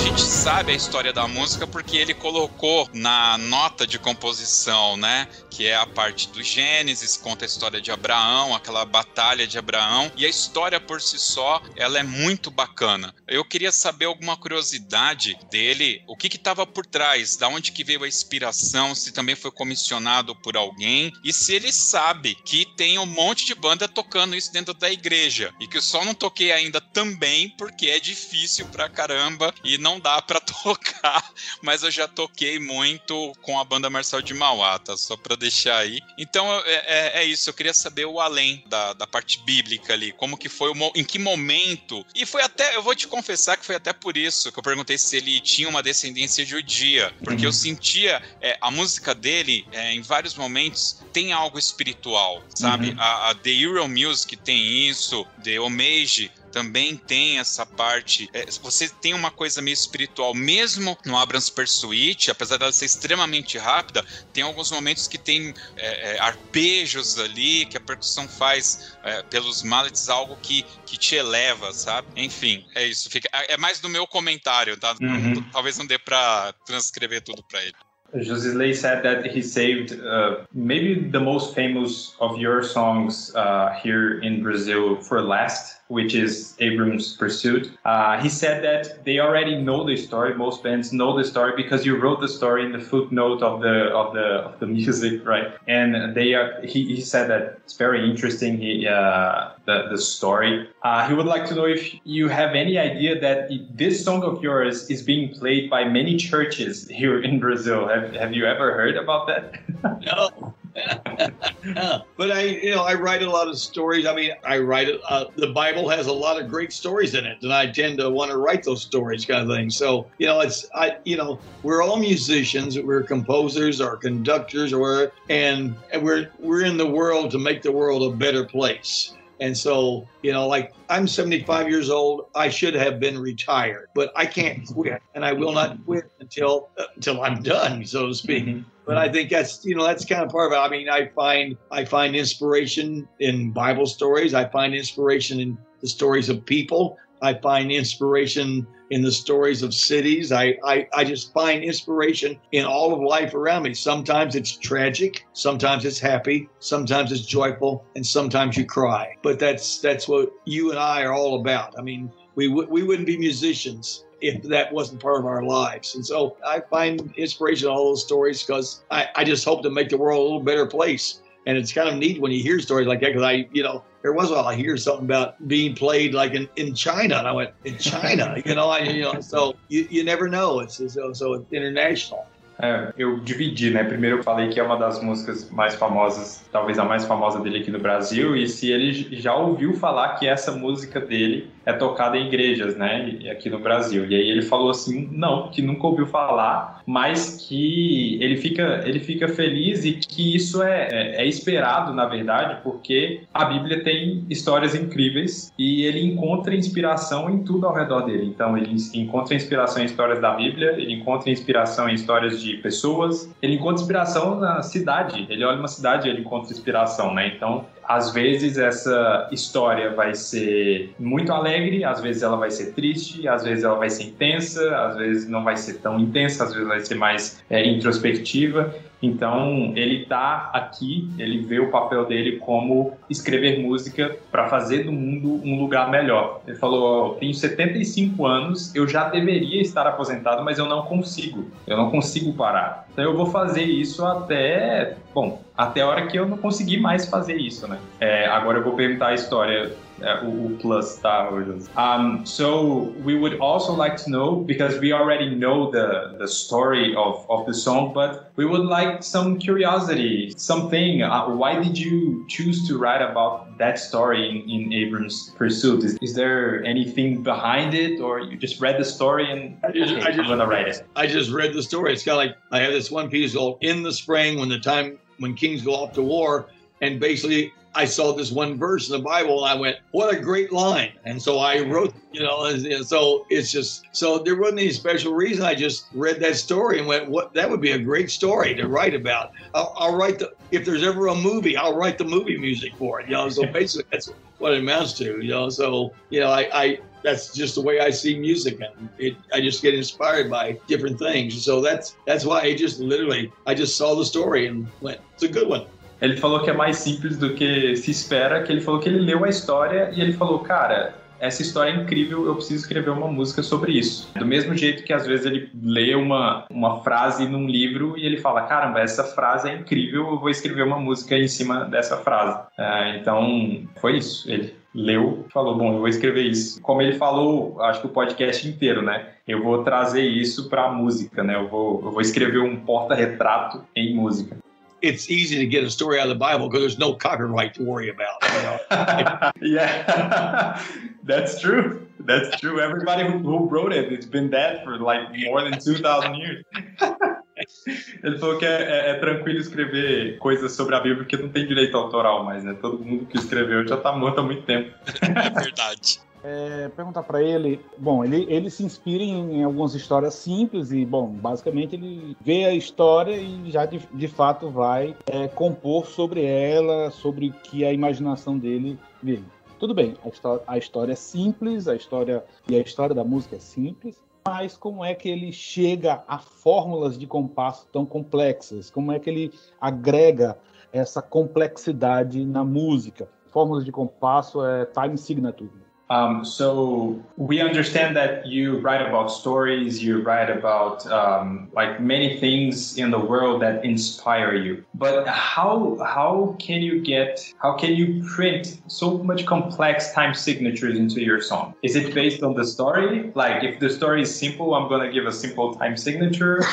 Speaker 1: Gente sabe a história da música porque ele colocou na nota de composição, né? Que é a parte do Gênesis, conta a história de Abraão, aquela batalha de Abraão. E a história por si só, ela é muito bacana. Eu queria saber alguma curiosidade dele, o que estava por trás, da onde que veio a inspiração, se também foi comissionado por alguém e se ele sabe que tem um monte de banda tocando isso dentro da igreja e que eu só não toquei ainda também porque é difícil pra caramba e não dá pra tocar, mas eu já toquei muito com a banda Marcel de Mauá, tá? Só pra deixar aí. Então é, é, é isso, eu queria saber o além da, da parte bíblica ali, como que foi, o, em que momento. E foi até, eu vou te confessar que foi até por isso que eu perguntei se ele tinha uma descendência judia, porque uhum. eu sentia é, a música dele é, em vários momentos tem algo espiritual, sabe? Uhum. A, a The Euro Music tem isso, The Omage também tem essa parte. É, você tem uma coisa meio espiritual, mesmo no Abrams Pursuit, apesar dela ser extremamente rápida, tem alguns momentos que tem é, é, arpejos ali, que a percussão faz é, pelos mallets algo que, que te eleva, sabe? Enfim, é isso. Fica, é, é mais do meu comentário, tá? Uhum. Talvez não dê para transcrever tudo para ele.
Speaker 3: Josisley said that he saved uh, maybe the most famous of your songs uh, here in Brazil for last which is Abram's Pursuit. Uh, he said that they already know the story. Most bands know the story because you wrote the story in the footnote of the of the of the music, right? And they are. He, he said that it's very interesting. He uh, the the story. Uh, he would like to know if you have any idea that this song of yours is being played by many churches here in Brazil. Have Have you ever heard about that?
Speaker 4: no. but I, you know, I write a lot of stories. I mean, I write uh, the Bible has a lot of great stories in it, and I tend to want to write those stories, kind of thing. So, you know, it's I, you know, we're all musicians, we're composers or conductors, or and, and we're we're in the world to make the world a better place. And so, you know, like I'm 75 years old, I should have been retired, but I can't quit, and I will not quit until uh, until I'm done, so to speak. Mm-hmm. But I think that's you know that's kind of part of it. I mean, I find I find inspiration in Bible stories. I find inspiration in the stories of people. I find inspiration in the stories of cities. I, I, I just find inspiration in all of life around me. Sometimes it's tragic, sometimes it's happy, sometimes it's joyful, and sometimes you cry. But that's that's what you and I are all about. I mean, we we wouldn't be musicians if that wasn't part of our lives. And so I find inspiration in all those stories because I, I just hope to make the world a little better place. And it's kind of neat when you hear stories like that because I, you know, there was a while I hear something about being played like in, in China, and I went in China, you know, I, you know, so you, you never know. It's so, so international.
Speaker 3: É, eu dividi, né? Primeiro eu falei que é uma das músicas mais famosas, talvez a mais famosa dele aqui no Brasil, e se ele já ouviu falar que essa música dele é tocada em igrejas, né? Aqui no Brasil. E aí ele falou assim, não, que nunca ouviu falar, mas que ele fica, ele fica feliz e que isso é, é, é esperado, na verdade, porque a Bíblia tem histórias incríveis e ele encontra inspiração em tudo ao redor dele. Então ele encontra inspiração em histórias da Bíblia, ele encontra inspiração em histórias de pessoas. Ele encontra inspiração na cidade. Ele olha uma cidade e ele encontra inspiração, né? Então, às vezes essa história vai ser muito alegre, às vezes ela vai ser triste, às vezes ela vai ser intensa, às vezes não vai ser tão intensa, às vezes vai ser mais é, introspectiva. Então, ele está aqui, ele vê o papel dele como escrever música para fazer do mundo um lugar melhor. Ele falou: tenho 75 anos, eu já deveria estar aposentado, mas eu não consigo, eu não consigo parar. Então, eu vou fazer isso até, bom, até a hora que eu não conseguir mais fazer isso, né? É, agora eu vou perguntar a história uh, plus tá, Um, so we would also like to know because we already know the the story of of the song, but we would like some curiosity, something. Uh, why did you choose to write about that story in, in Abram's Pursuit? Is, is there anything behind it, or you just read the story and
Speaker 4: I just, okay, I just, I'm gonna write it? I just read the story. It's kind of like I have this one piece called "In the Spring" when the time when kings go off to war, and basically I saw this one verse in the Bible and I went, what a great line. And so I wrote, you know, and so it's just, so there wasn't any special reason. I just read that story and went, what, that would be a great story to write about. I'll, I'll write the, if there's ever a movie, I'll write the movie music for it, you know, so basically that's what it amounts to, you know, so, you know, I, I, that's just the way I see music, and it, I just get inspired by different things. So that's that's why I just literally I just saw the story and went, it's a good one.
Speaker 3: Ele falou que é mais simples do que se espera, que ele falou que ele leu a história e ele falou, cara, essa história é incrível, eu preciso escrever uma música sobre isso. Do mesmo jeito que às vezes ele lê uma, uma frase num livro e ele fala, caramba, essa frase é incrível, eu vou escrever uma música em cima dessa frase. É, então, foi isso. Ele leu, falou, bom, eu vou escrever isso. Como ele falou, acho que o podcast inteiro, né? Eu vou trazer isso para a música, né? Eu vou, eu vou escrever um porta-retrato em música.
Speaker 4: It's easy to get a story out of the Bible because there's no copyright to worry about. You know?
Speaker 3: yeah, that's true. That's true. Everybody who, who wrote it, it's been dead for like more than 2,000 years. Ele falou que é, é, é, tranquilo escrever coisas sobre a Bíblia porque não tem direito autoral mais, né? Todo mundo que escreveu já tá morto há muito tempo.
Speaker 1: É verdade.
Speaker 2: É, perguntar para ele, bom, ele, ele se inspira em, em, algumas histórias simples e, bom, basicamente ele vê a história e já de, de fato vai é, compor sobre ela, sobre o que a imaginação dele vê. Tudo bem, a a história é simples, a história e a história da música é simples, mas como é que ele chega a fórmulas de compasso tão complexas? Como é que ele agrega essa complexidade na música? Fórmulas de compasso é time signature.
Speaker 3: Um, so we understand that you write about stories, you write about um, like many things in the world that inspire you. But how how can you get how can you print so much complex time signatures into your song? Is it based on the story? Like if the story is simple, I'm gonna give a simple time signature.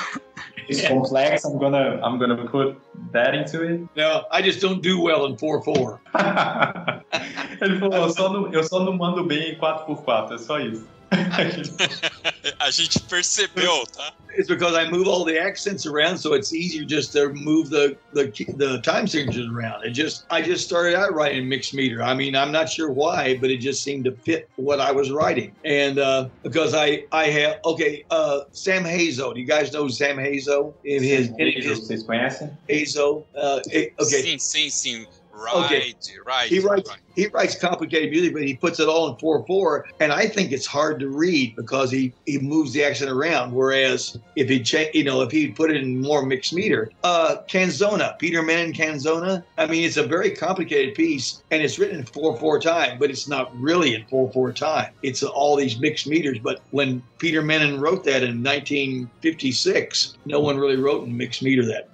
Speaker 3: It's yeah. complex. I'm gonna I'm gonna put that into it.
Speaker 4: No, I just don't do well in four four.
Speaker 3: Ele falou, eu só, não, eu só não mando bem em 4x4, é só isso.
Speaker 1: a gente percebeu, tá?
Speaker 4: It's because I move all the accents around, so it's easier just to move the the, the time signatures around. It just I just started out writing mixed meter. I mean, I'm not sure why, but it just seemed to fit what I was writing. And uh, because I I have okay, uh, Sam Hazo. Do you guys know Sam Hazo?
Speaker 3: In his, in his, his
Speaker 4: Hazo. Uh, okay.
Speaker 1: Sim, sim, sim. Right, okay. right.
Speaker 4: He writes right. he writes complicated music, but he puts it all in four four, and I think it's hard to read because he he moves the accent around. Whereas if he cha- you know if he put it in more mixed meter, uh, Canzona, Peter Menon Canzona. I mean, it's a very complicated piece, and it's written in four four time, but it's not really in four four time. It's all these mixed meters. But when Peter Menon wrote that in 1956, no one really wrote in mixed meter that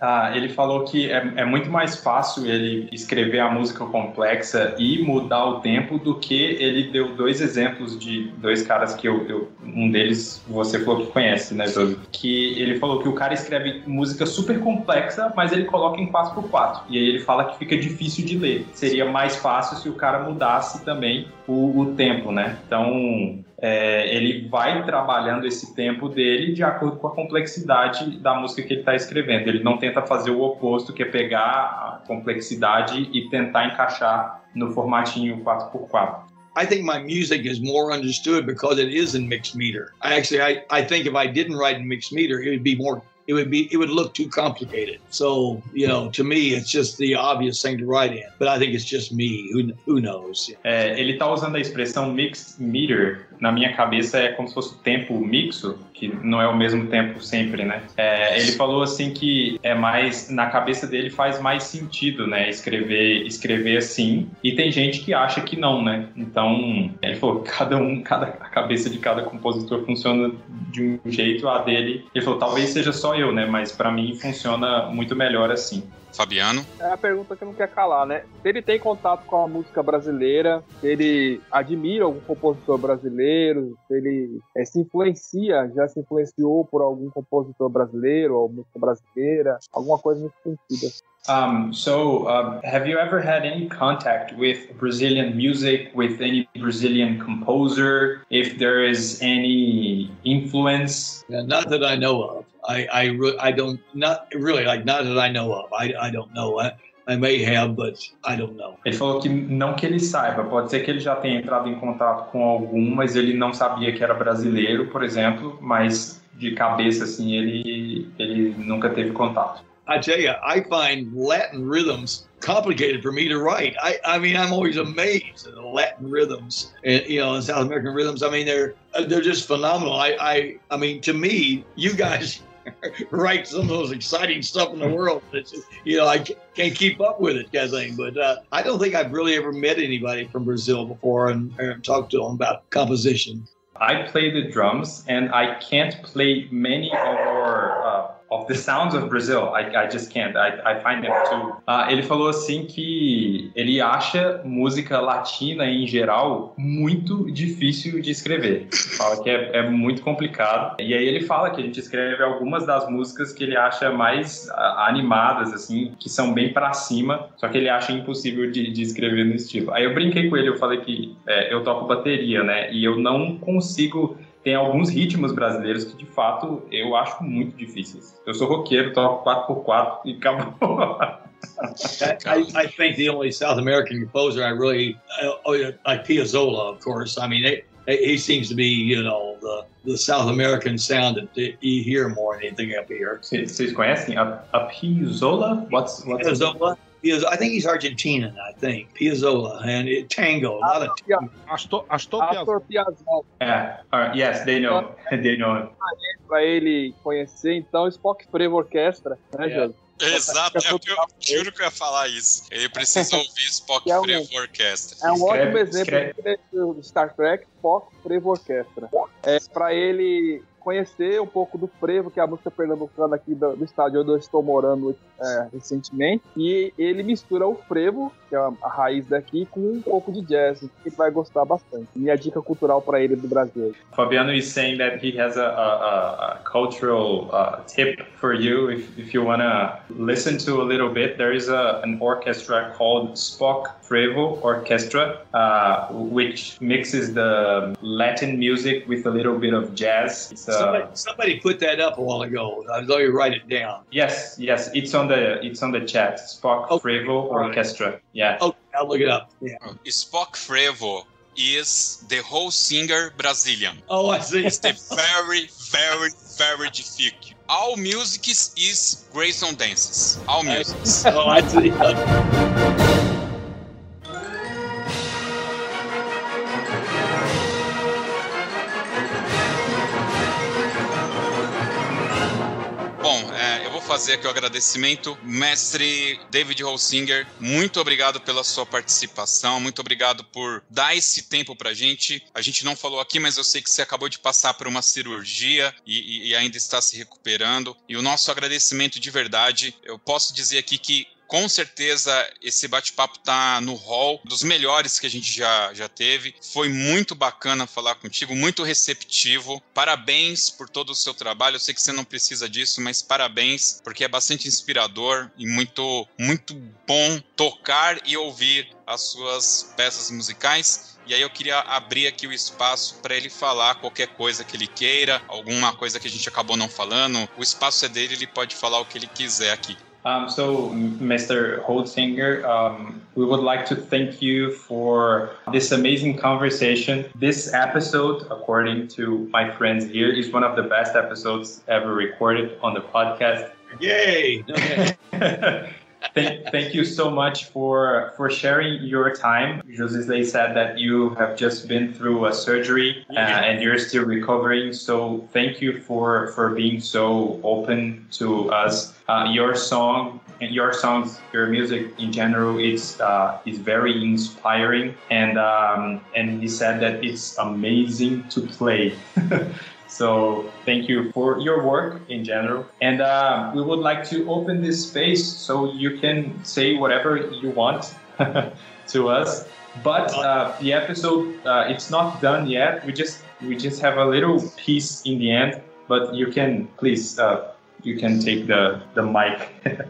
Speaker 3: Ah, ele falou que é, é, muito mais fácil ele escrever a música complexa e mudar o tempo do que ele deu dois exemplos de dois caras que eu, eu um deles você falou que conhece, né, José? Que ele falou que o cara escreve música super complexa, mas ele coloca em 4x4. E aí ele fala que fica difícil de ler. Seria mais fácil se o cara mudasse também o, o tempo, né? Então, é, ele vai trabalhando esse tempo dele de acordo com a complexidade da música que ele está escrevendo. Ele não tenta fazer o oposto, que é pegar a complexidade e tentar encaixar no formatinho 4x4.
Speaker 4: I think my music is more understood because it is in mixed meter. I actually, I, I think if I didn't write in mixed meter, it would be more it would be it would look too complicated. So you know, to me, it's just the obvious thing to write in. But I think it's just me. Who who knows?
Speaker 3: É, ele está usando a expressão mixed meter. Na minha cabeça é como se fosse tempo mixo, que não é o mesmo tempo sempre, né? É, ele falou assim que é mais na cabeça dele faz mais sentido, né? Escrever escrever assim. E tem gente que acha que não, né? Então ele falou cada um, cada a cabeça de cada compositor funciona de um jeito. A dele, ele falou talvez seja só eu, né? Mas para mim funciona muito melhor assim.
Speaker 1: Fabiano?
Speaker 6: É a pergunta que não quer calar, né? Se ele tem contato com a música brasileira, se ele admira algum compositor brasileiro, se ele é, se influencia, já se influenciou por algum compositor brasileiro ou música brasileira, alguma coisa nesse sentido.
Speaker 3: Um, so, uh, have you ever had any contact with Brazilian music, with any Brazilian composer? If there is any influence?
Speaker 4: Yeah, not that I know of. I I, I don't not really like not that I know of. I, I don't know. I, I may have, but I don't know.
Speaker 3: Ele falou que não que ele saiba, pode ser que ele já tenha entrado em contato com algum, mas ele não sabia que era brasileiro, por exemplo, mas de cabeça assim ele ele nunca teve contato.
Speaker 4: I tell you, I find Latin rhythms complicated for me to write. I, I mean, I'm always amazed at the Latin rhythms and you know, and South American rhythms. I mean, they're they're just phenomenal. I, I, I mean, to me, you guys write some of those exciting stuff in the world. It's, you know, I can't keep up with it, thing. But uh, I don't think I've really ever met anybody from Brazil before and, and talked to them about composition.
Speaker 3: I play the drums, and I can't play many of our uh, of the sounds of Brazil. I, I just can't. I, I find them too. Uh, ele falou assim que ele acha música latina em geral muito difícil de escrever. Fala que é, é muito complicado. E aí ele fala que a gente escreve algumas das músicas que ele acha mais animadas, assim, que são bem para cima, só que ele acha impossível de, de, escrever no estilo. Aí eu brinquei com ele, eu falei que é, eu toco bateria, né? E eu não consigo tem alguns ritmos brasileiros que de fato eu acho muito difíceis. Eu sou roqueiro, toco 4x4 e acabou.
Speaker 4: I, I, think the only South American composer I really, uh, oh, like Piazzolla, of course. I mean, they, he seems to be, you know, the, the South American sound that you hear more than anything up here.
Speaker 3: Vocês conhecem a, a Piazzolla? What's, what's
Speaker 4: Piazzolla? Piazzolla. I think he's Argentinian. I think Piazzolla and it, tango, not a tango.
Speaker 2: Astor, Astor, Astor Piazzolla.
Speaker 3: Yeah. Uh, yes, they know. they know.
Speaker 6: Para ele conhecer, então, Spock Frevo Orquestra, né, yeah.
Speaker 1: Exato, é eu, eu juro que eu ia falar isso. Ele precisa ouvir Spock é um, Frevo Orquestra.
Speaker 6: É um ótimo exemplo do Star Trek, Spock Frevo Orquestra. É para ele conhecer um pouco do frevo, que é a música pernambucana aqui do, do estádio onde eu estou morando é, recentemente. E ele mistura o frevo, que é a, a, raiz daqui, com um pouco de jazz, que ele vai gostar bastante. Minha dica cultural para ele do Brasil.
Speaker 3: Fabiano is saying that he has a, a, a cultural uh, tip for you if, if you want to listen to a little bit. There is an orchestra called Spock Frevo Orchestra, uh, which mixes the Latin music with a little bit of jazz. It's, uh,
Speaker 4: somebody, somebody, put that up a while ago. I was going to write it down.
Speaker 3: Yes, yes, it's on the it's on the chat. Spock oh, Frevo Orchestra. Right. Yeah.
Speaker 4: Oh, I'll look it up. Yeah.
Speaker 1: Spock Frevo is the whole singer Brazilian.
Speaker 4: Oh, I see.
Speaker 1: It's the very, very, very difficult. All music is, is Grayson dances. All music.
Speaker 4: oh, I see.
Speaker 1: Fazer aqui o agradecimento. Mestre David Holsinger, muito obrigado pela sua participação, muito obrigado por dar esse tempo pra gente. A gente não falou aqui, mas eu sei que você acabou de passar por uma cirurgia e, e ainda está se recuperando. E o nosso agradecimento de verdade, eu posso dizer aqui que com certeza esse bate-papo tá no hall dos melhores que a gente já, já teve. Foi muito bacana falar contigo, muito receptivo. Parabéns por todo o seu trabalho. Eu sei que você não precisa disso, mas parabéns, porque é bastante inspirador e muito, muito bom tocar e ouvir as suas peças musicais. E aí eu queria abrir aqui o espaço para ele falar qualquer coisa que ele queira, alguma coisa que a gente acabou não falando. O espaço é dele, ele pode falar o que ele quiser aqui.
Speaker 3: Um, so, Mr. Holzinger, um, we would like to thank you for this amazing conversation. This episode, according to my friends here, is one of the best episodes ever recorded on the podcast.
Speaker 4: Yay!
Speaker 3: thank, thank you so much for for sharing your time. Josisley said that you have just been through a surgery uh, and you're still recovering. So thank you for for being so open to us. Uh, your song and your songs, your music in general, it's uh, is very inspiring. And um, and he said that it's amazing to play. So thank you for your work in general. And uh, we would like to open this space so you can say whatever you want to us. But uh, the episode uh, it's not done yet. We just we just have a little piece in the end. But you can please uh, you can take the the mic.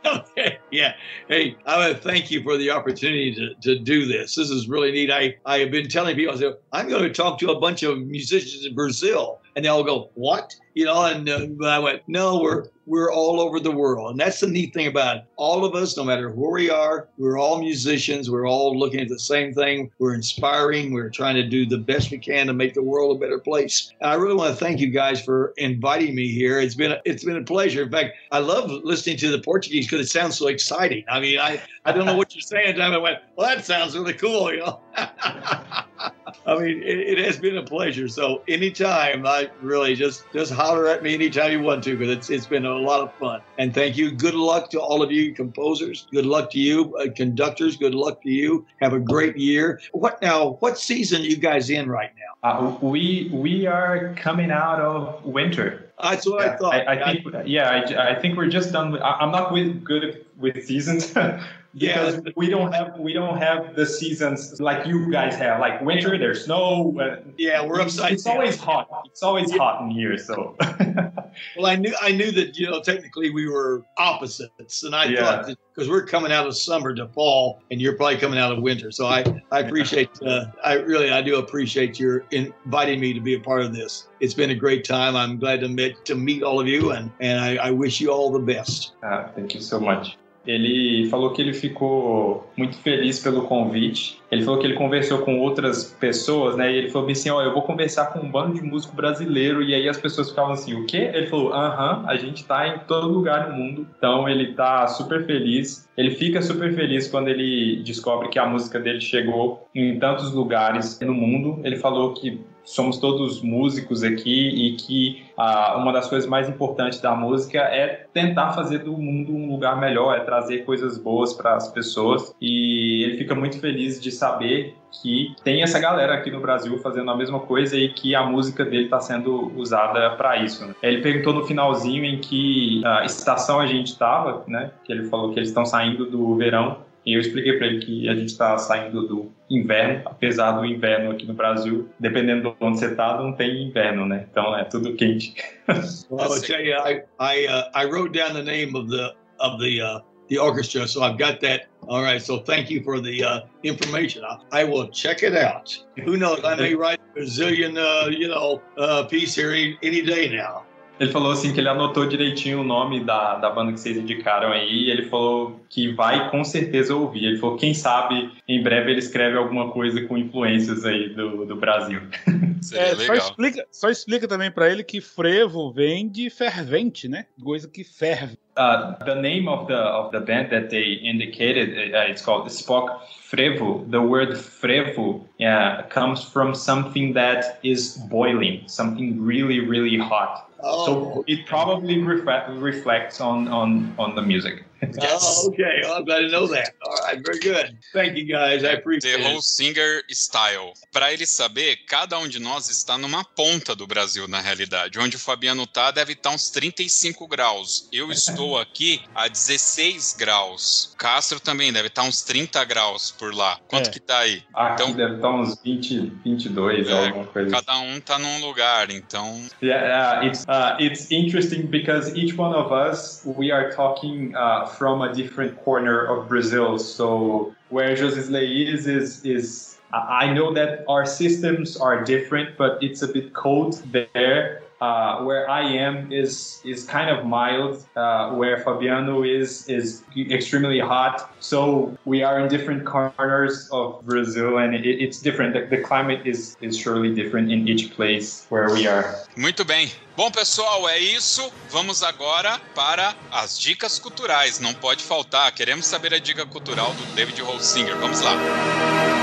Speaker 4: okay. Yeah. Hey, I want to thank you for the opportunity to, to do this. This is really neat. I, I have been telling people, I said, I'm going to talk to a bunch of musicians in Brazil. And they'll go, "What?" You know, and uh, I went, "No, we're we're all over the world. And that's the neat thing about it. All of us, no matter who we are, we're all musicians. We're all looking at the same thing. We're inspiring. We're trying to do the best we can to make the world a better place. And I really want to thank you guys for inviting me here. It's been a, it's been a pleasure. In fact, I love listening to the Portuguese because it sounds so exciting. I mean, I, I don't know what you're saying. I went, well, that sounds really cool, you know. I mean, it, it, has been a pleasure. So anytime, I really just just holler at me anytime you want to, because it's it's been a lot of fun. And thank you. Good luck to all of you composers. Good luck to you uh, conductors. Good luck to you. Have a great year. What now? What season are you guys in right now?
Speaker 3: Uh, we we are coming out of winter.
Speaker 4: That's what
Speaker 3: yeah,
Speaker 4: I thought.
Speaker 3: I, I think, yeah, I, I, think we're just done with. I, am not with, good with seasons, because yeah. we don't have we don't have the seasons like you guys have. Like winter, there's snow. Uh,
Speaker 4: yeah, we're upside.
Speaker 3: It's, it's always hot. It's always yeah. hot in here. So.
Speaker 4: well, I knew I knew that you know technically we were opposites, and I yeah. thought that because we're coming out of summer to fall, and you're probably coming out of winter. So I I appreciate uh, I really I do appreciate your inviting me to be a part of this. It's been a great time. I'm glad to meet to meet all of you, and and I, I wish you all the best.
Speaker 3: Uh, thank you so much. Ele falou que ele ficou muito feliz pelo convite. Ele falou que ele conversou com outras pessoas, né? E ele falou assim: Ó, eu vou conversar com um bando de músico brasileiro. E aí as pessoas ficavam assim: O quê? Ele falou: Aham, a gente tá em todo lugar no mundo. Então ele tá super feliz. Ele fica super feliz quando ele descobre que a música dele chegou em tantos lugares no mundo. Ele falou que somos todos músicos aqui e que ah, uma das coisas mais importantes da música é tentar fazer do mundo um lugar melhor, é trazer coisas boas para as pessoas. E ele fica muito feliz de saber que tem essa galera aqui no Brasil fazendo a mesma coisa e que a música dele está sendo usada para isso. Né? Ele perguntou no finalzinho em que uh, estação a gente estava, né? Que ele falou que eles estão saindo do verão e eu expliquei para ele que a gente está saindo do inverno, apesar do inverno aqui no Brasil, dependendo de onde você está, não tem inverno, né? Então é tudo quente.
Speaker 4: well, I'll tell you, I I, uh, I wrote down the name of the of the uh, the orchestra, so I've got that. All right, so thank you for the uh, information. I, I, will check it out. Who knows? I may write a Brazilian, uh, you know, uh, piece here any, any day now.
Speaker 3: Ele falou assim que ele anotou direitinho o nome da, da banda que vocês indicaram aí ele falou que vai com certeza ouvir. Ele falou, quem sabe, em breve ele escreve alguma coisa com influências aí do, do Brasil.
Speaker 2: É, só, explica, só explica também para ele que frevo vem de fervente, né? Coisa que ferve.
Speaker 3: Uh, the name of the of the band that they indicated, uh, it's called Spock Frevo. The word frevo uh, comes from something that is boiling, something really, really hot. Oh. So it probably reflect, reflects on, on, on the music.
Speaker 4: Yes. Oh, okay. Well, I'm glad to know that. All right, very good. Thank you guys. I appreciate
Speaker 1: The whole singer style. Para ele saber, cada um de nós está numa ponta do Brasil, na realidade. Onde o Fabiano tá, deve estar uns 35 graus. Eu estou aqui a 16 graus. Castro também deve estar uns 30 graus por lá. Quanto é. que tá aí?
Speaker 3: Aqui então, deve estar uns 20, 22, é, alguma coisa.
Speaker 1: Cada um tá num lugar, então.
Speaker 3: Yeah, uh, it's, uh, it's interesting because each one of us, we are talking uh, from a different corner of Brazil. So where Josisley is is is I know that our systems are different, but it's a bit cold there. Uh, where I am is is kind of mild. Uh, where Fabiano is is extremely hot. So we are in different corners of Brazil, and it, it's different. The, the, climate is is surely different in each place where we are.
Speaker 1: Muito bem. Bom, pessoal, é isso. Vamos agora para as dicas culturais. Não pode faltar. Queremos saber a dica cultural do David Holsinger. Vamos lá.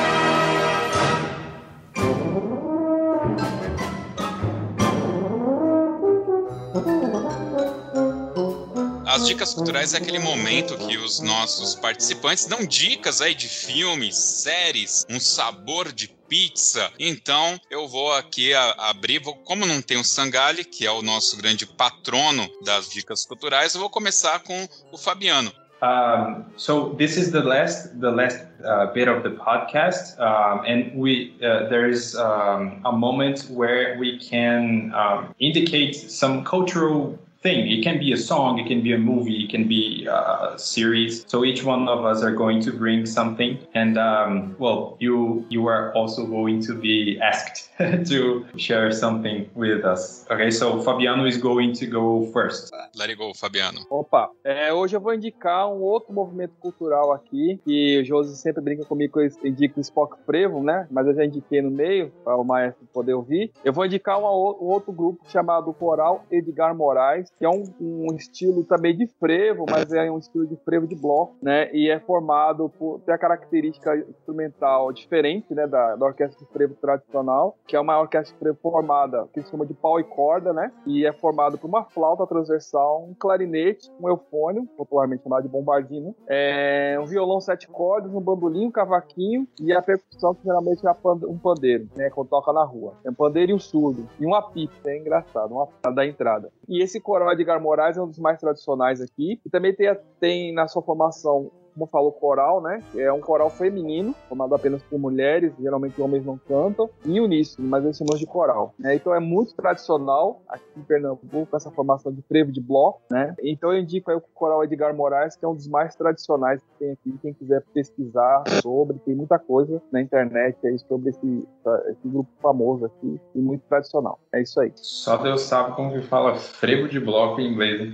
Speaker 1: Dicas culturais é aquele momento que os nossos participantes dão dicas aí de filmes, séries, um sabor de pizza. Então, eu vou aqui abrir, vou, como não tem o Sangali, que é o nosso grande patrono das dicas culturais, eu vou começar com o Fabiano.
Speaker 3: Um, so this is the last the last uh, bit of the podcast, um, and we uh, there's um, a moment where we can indicate some cultural thing. It can be a song, it can be a movie, it can be a series. So each one of us are going to bring something, and um, well, you you are also going to be asked to share something with us. Okay, so Fabiano is going to go first.
Speaker 1: Let it go, Fabiano.
Speaker 6: Opa, é, hoje eu vou indicar um outro movimento cultural aqui, que o Josi sempre brinca comigo que eu indico o Spock Frevo, né? Mas eu já indiquei no meio, para o maestro poder ouvir. Eu vou indicar uma, um outro grupo chamado Coral Edgar Moraes, que é um, um, estilo também de frevo, mas é um estilo de frevo de bloco, né? E é formado por ter a característica instrumental diferente, né? Da, da orquestra de frevo tradicional, que é uma orquestra de frevo formada, que se chama de pau e corda, né? E é formado por uma flauta transversal, um clarinete, um eufônio, popularmente chamado de bombardino, é, um violão sete cordas, um bandolim, um cavaquinho e a percussão que geralmente é um pandeiro, né? Quando toca na rua. É um pandeiro e um surdo. E um apito, é engraçado, uma da entrada. E esse coral Edgar Moraes é um dos mais tradicionais aqui. E também tem, tem na sua formação como falou, coral, né? É um coral feminino, formado apenas por mulheres, geralmente homens não cantam, e uníssono, mas eles chamam de coral. Né? Então é muito tradicional aqui em Pernambuco, essa formação de frevo de bloco, né? Então eu indico aí o coral Edgar Moraes, que é um dos mais tradicionais que tem aqui. Quem quiser pesquisar sobre, tem muita coisa na internet aí sobre esse, esse grupo famoso aqui e muito tradicional. É isso aí.
Speaker 3: Só Deus sabe como que fala frevo de bloco em inglês, hein?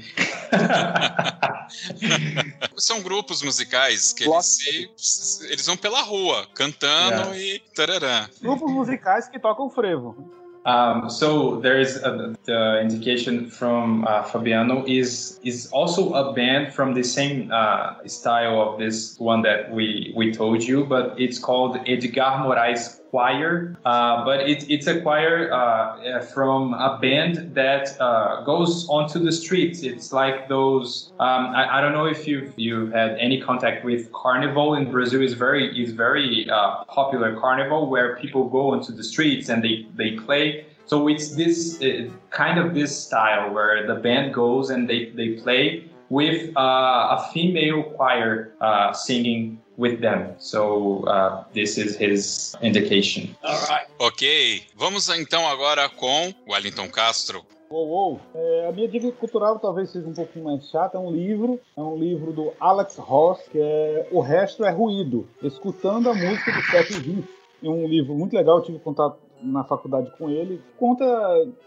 Speaker 1: São grupos musicais que eles, se, eles vão pela rua cantando e tarará.
Speaker 2: Grupos musicais que tocam frevo.
Speaker 3: Um, so there is a, the indication from uh, Fabiano is is also a band from the same uh, style of this one that we we told you, but it's called Edgar Moraes choir, uh, but it, it's a choir uh, from a band that uh, goes onto the streets. It's like those. Um, I, I, don't know if you've you've had any contact with carnival in Brazil. is very is very uh, popular carnival where people go onto the streets and they they play. So it's this uh, kind of this style where the band goes and they they play with uh, a female choir singing with them. So uh, this is his indication.
Speaker 1: All right. Ok, vamos então agora com Wellington Castro.
Speaker 2: Uou, uou. É, a minha dica cultural talvez seja um pouquinho mais chata. É um livro, é um livro do Alex Ross, que é O Resto é Ruído, escutando a música do século XX. É um livro muito legal, eu tive contato na faculdade com ele, conta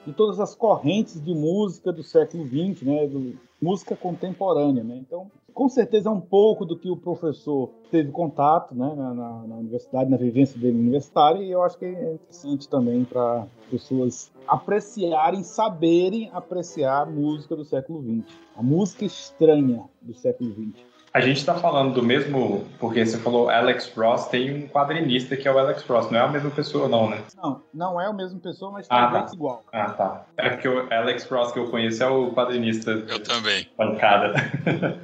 Speaker 2: de todas as correntes de música do século XX, né, do, música contemporânea, né? Então, com certeza é um pouco do que o professor teve contato né, na, na, na universidade, na vivência dele universitária, e eu acho que é interessante também para pessoas apreciarem, saberem apreciar a música do século XX, a música estranha do século XX.
Speaker 3: A gente está falando do mesmo, porque você falou Alex Ross, tem um quadrinista que é o Alex Ross, não é a mesma pessoa não, né?
Speaker 2: Não, não é a mesma pessoa, mas ah, tá. igual.
Speaker 3: Ah, tá. É porque o Alex Ross que eu conheço é o quadrinista.
Speaker 1: Eu também.
Speaker 3: Pancada.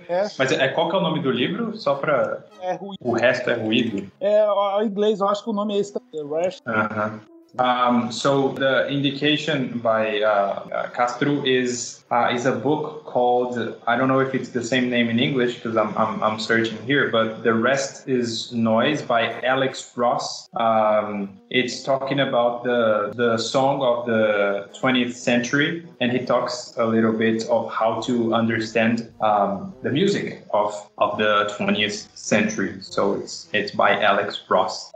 Speaker 3: É. Mas é, qual que é o nome do livro? Só pra...
Speaker 2: É ruído.
Speaker 3: O resto é ruído?
Speaker 2: É, em inglês eu acho que o nome é esse. The Rest.
Speaker 3: Aham. Uh -huh. Um, so the indication by uh, uh, Castro is uh, is a book called I don't know if it's the same name in English because I'm, I'm, I'm searching here, but the rest is noise by Alex Ross. Um, it's talking about the the song of the 20th century, and he talks a little bit of how to understand um, the music of of the 20th century. So it's it's by Alex Ross.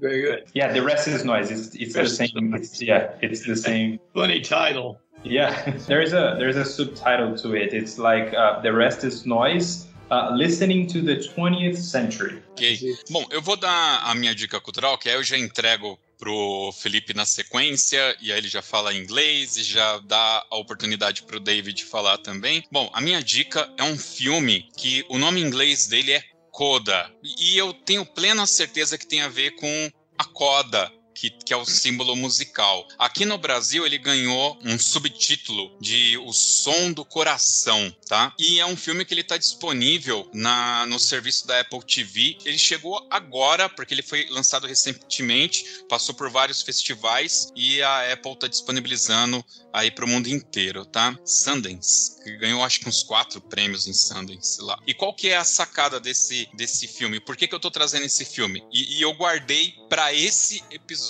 Speaker 4: Very good.
Speaker 3: Yeah, the rest is noise. It's, it's the same. It's, yeah, it's the same.
Speaker 4: Funny title.
Speaker 3: Yeah, there is a there's a subtitle to it. It's like uh, the rest is noise. Uh, listening to the 20th century.
Speaker 1: Ok. Bom, eu vou dar a minha dica cultural, que aí eu já entrego pro Felipe na sequência, e aí ele já fala inglês e já dá a oportunidade pro David falar também. Bom, a minha dica é um filme que o nome em inglês dele é Coda. E eu tenho plena certeza que tem a ver com a coda que, que, é o símbolo musical. Aqui no Brasil ele ganhou um subtítulo de O Som do Coração, tá? E é um filme que ele está disponível na, no serviço da Apple TV. Ele chegou agora porque ele foi lançado recentemente, passou por vários festivais e a Apple está disponibilizando aí para o mundo inteiro, tá? Sundance, que ganhou acho que uns quatro prêmios em Sundance lá. E qual que é a sacada desse, desse filme? Por que, que eu tô trazendo esse filme? E, e eu guardei para esse episódio,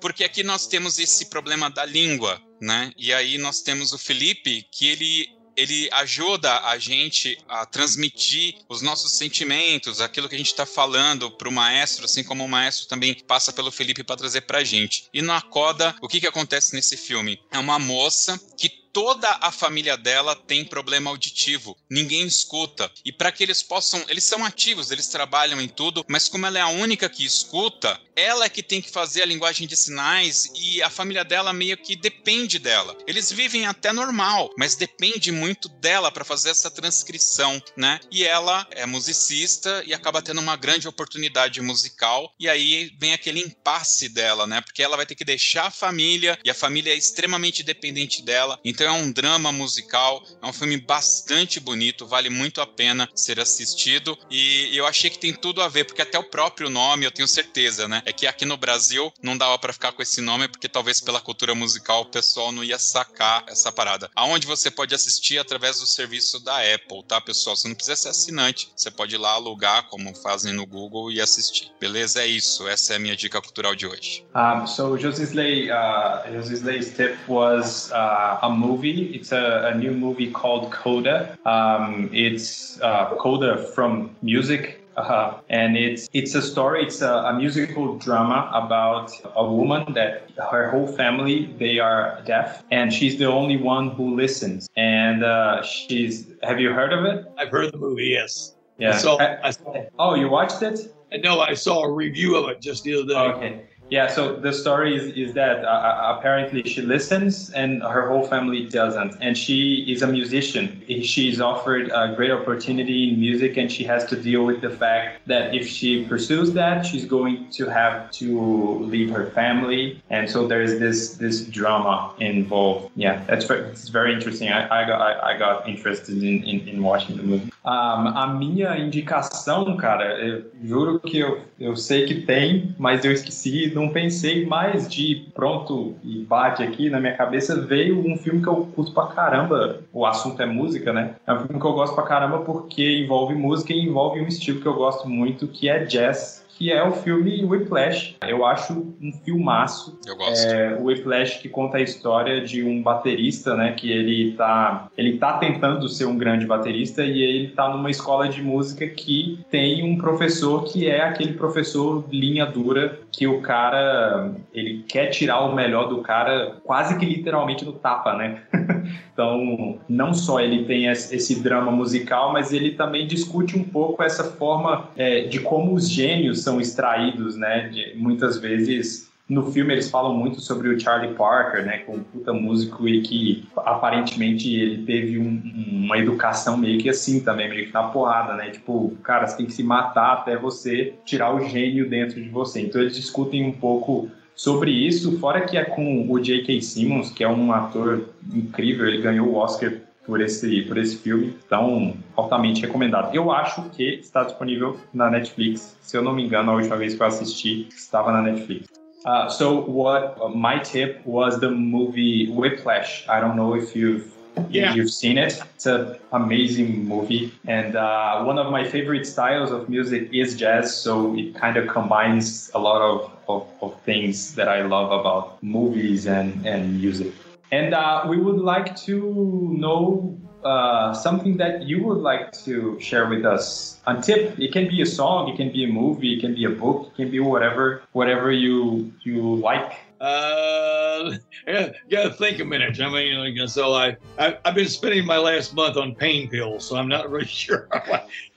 Speaker 1: porque aqui nós temos esse problema da língua, né? E aí nós temos o Felipe que ele ele ajuda a gente a transmitir os nossos sentimentos, aquilo que a gente está falando para o maestro, assim como o maestro também passa pelo Felipe para trazer para a gente. E na Coda, o que, que acontece nesse filme? É uma moça que toda a família dela tem problema auditivo. Ninguém escuta. E para que eles possam, eles são ativos, eles trabalham em tudo, mas como ela é a única que escuta, ela é que tem que fazer a linguagem de sinais e a família dela meio que depende dela. Eles vivem até normal, mas depende muito dela para fazer essa transcrição, né? E ela é musicista e acaba tendo uma grande oportunidade musical e aí vem aquele impasse dela, né? Porque ela vai ter que deixar a família e a família é extremamente dependente dela. Então é um drama musical, é um filme bastante bonito, vale muito a pena ser assistido. E eu achei que tem tudo a ver, porque até o próprio nome eu tenho certeza, né? É que aqui no Brasil não dava para ficar com esse nome, porque talvez pela cultura musical o pessoal não ia sacar essa parada. Aonde você pode assistir através do serviço da Apple, tá, pessoal? Você não precisa ser assinante, você pode ir lá alugar, como fazem no Google, e assistir. Beleza? É isso. Essa é a minha dica cultural de hoje.
Speaker 3: Um, so Josisley, uh, Josislei's tip was uh, a movie movie. It's a, a new movie called Coda. Um, it's uh, Coda from music. Uh, and it's it's a story. It's a, a, musical drama about a woman that her whole family they are deaf, and she's the only one who listens. And uh, she's. Have you heard of it?
Speaker 4: I've heard the movie. Yes.
Speaker 3: Yeah.
Speaker 4: I saw, I saw,
Speaker 3: oh, you watched it?
Speaker 4: No, I saw a review of it just the other day.
Speaker 3: Okay. Yeah, so the story is, is that uh, uh, apparently she listens and her whole family doesn't. And she is a musician. She's offered a great opportunity in music and she has to deal with the fact that if she pursues that, she's going to have to leave her family. And so there's this this drama involved. Yeah, that's very, it's very interesting. I, I, got, I, I got interested in, in, in watching the movie. Um, a minha indicação, cara, eu juro que eu, eu sei que tem, mas eu esqueci não pensei mais de pronto e bate aqui na minha cabeça veio um filme que eu curto pra caramba. O assunto é música, né? É um filme que eu gosto pra caramba porque envolve música e envolve um estilo que eu gosto muito, que é jazz que é o filme Whiplash. Eu acho um filmaço.
Speaker 1: Eu gosto.
Speaker 3: É, o Whiplash que conta a história de um baterista, né, que ele tá, ele tá tentando ser um grande baterista e ele tá numa escola de música que tem um professor que é aquele professor linha dura que o cara, ele quer tirar o melhor do cara quase que literalmente no tapa, né? então, não só ele tem esse drama musical, mas ele também discute um pouco essa forma é, de como os gênios são extraídos, né? De, muitas vezes no filme eles falam muito sobre o Charlie Parker, né, com um puta músico e que aparentemente ele teve um, uma educação meio que assim também, meio que na porrada, né, tipo, cara, você tem que se matar até você tirar o gênio dentro de você. Então eles discutem um pouco sobre isso, fora que é com o J.K. Simmons, que é um ator incrível, ele ganhou o Oscar por esse, por esse filme. Então, altamente recomendado. Eu acho que está disponível na Netflix. Se eu não me engano, a última vez que eu assisti estava na Netflix. Uh, so, what uh, my tip was the movie Whiplash. I don't know if you've yeah. you've seen it. It's an amazing movie, and uh, one of my favorite styles of music is jazz. So it kind of combines a lot of, of, of things that I love about movies and, and music. And uh, we would like to know uh, something that you would like to share with us on tip. It can be a song, it can be a movie, it can be a book, it can be whatever, whatever you you like.
Speaker 4: Uh, gotta think a minute. I mean, so I, I have been spending my last month on pain pills, so I'm not really sure.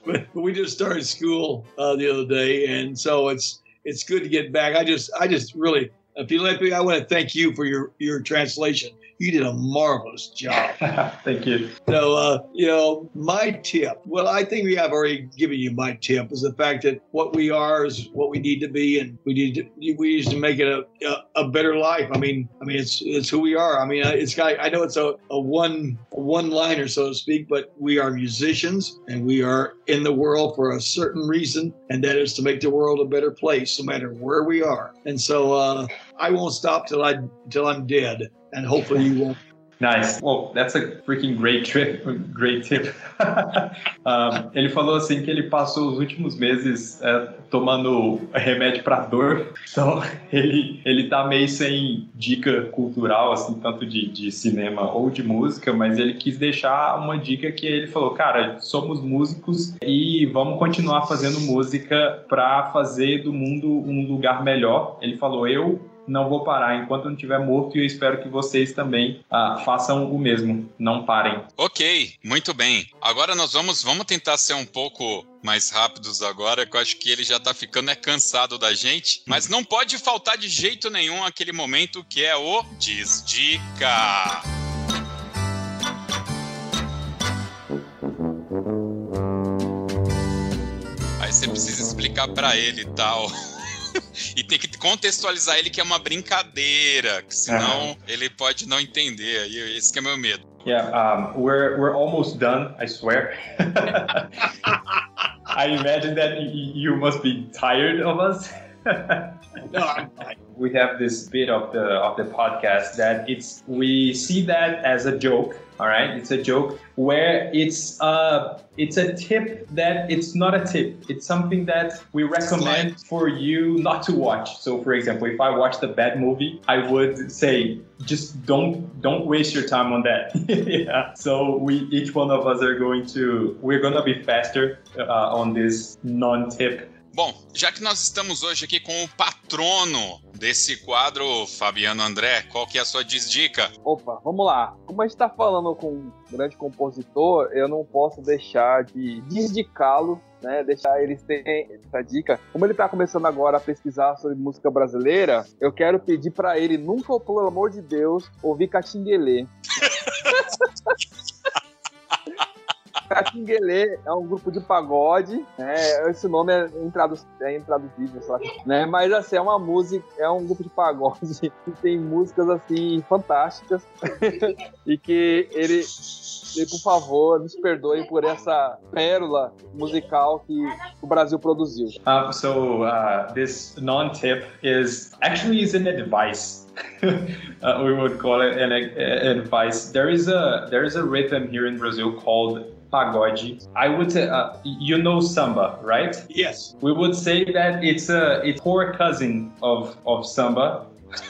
Speaker 4: but we just started school uh, the other day, and so it's it's good to get back. I just I just really Felipe, I want to thank you for your your translation you did a marvelous job.
Speaker 3: Thank you.
Speaker 4: So, uh, you know, my tip, well, I think we have already given you my tip is the fact that what we are is what we need to be, and we need to, we need to make it a, a, a better life. I mean, I mean, it's, it's who we are. I mean, it's got, I know it's a, a one, one liner, so to speak, but we are musicians and we are in the world for a certain reason, and that is to make the world a better place, no matter where we are. And so, uh, I won't stop till I till I'm dead, and hopefully you won't.
Speaker 3: Nice. Well, that's a freaking great trip, great tip. ele falou assim que ele passou os últimos meses é, tomando remédio para dor, então ele ele tá meio sem dica cultural assim, tanto de, de cinema ou de música, mas ele quis deixar uma dica que ele falou, cara, somos músicos e vamos continuar fazendo música para fazer do mundo um lugar melhor. Ele falou, eu não vou parar enquanto eu não estiver morto e eu espero que vocês também ah, façam o mesmo. Não parem.
Speaker 1: Ok, muito bem. Agora nós vamos, vamos tentar ser um pouco mais rápidos agora, que eu acho que ele já tá ficando é cansado da gente, mas não pode faltar de jeito nenhum aquele momento que é o Desdica. Aí você precisa explicar para ele tal. e tem que contextualizar ele que é uma brincadeira, que senão ele pode não entender. Aí esse que é meu medo.
Speaker 3: Yeah, um, we're we're almost done. I swear. I imagine that you must be tired of us. no. We have this bit of the of the podcast that it's we see that as a joke. All right, it's a joke where it's uh it's a tip that it's not a tip. It's something that we recommend for you not to watch. So, for example, if I watched a bad movie, I would say just don't don't waste your time on that. yeah. So we each one of us are going to we're gonna be faster uh, on this non-tip
Speaker 1: Bom, já que nós estamos hoje aqui com o patrono desse quadro, Fabiano André, qual que é a sua desdica?
Speaker 6: Opa, vamos lá. Como a gente está falando com um grande compositor, eu não posso deixar de desdicá-lo né, deixar eles terem essa dica. Como ele está começando agora a pesquisar sobre música brasileira, eu quero pedir para ele nunca, pelo amor de Deus, ouvir Catinguelê. Catinguelê é um grupo de pagode, né? Esse nome é, intradu é intraduzível, né? Mas assim, é uma música, é um grupo de pagode que tem músicas assim fantásticas e que ele por favor, nos perdoe por essa pérola musical que o Brasil produziu.
Speaker 3: Um, so uh, this non-tip is actually is an advice. uh, we would call it an, an advice. There is a there is a rhythm here in Brazil called pagode. I would say, uh, you know samba, right?
Speaker 4: Yes.
Speaker 3: We would say that it's a it's poor cousin of of samba.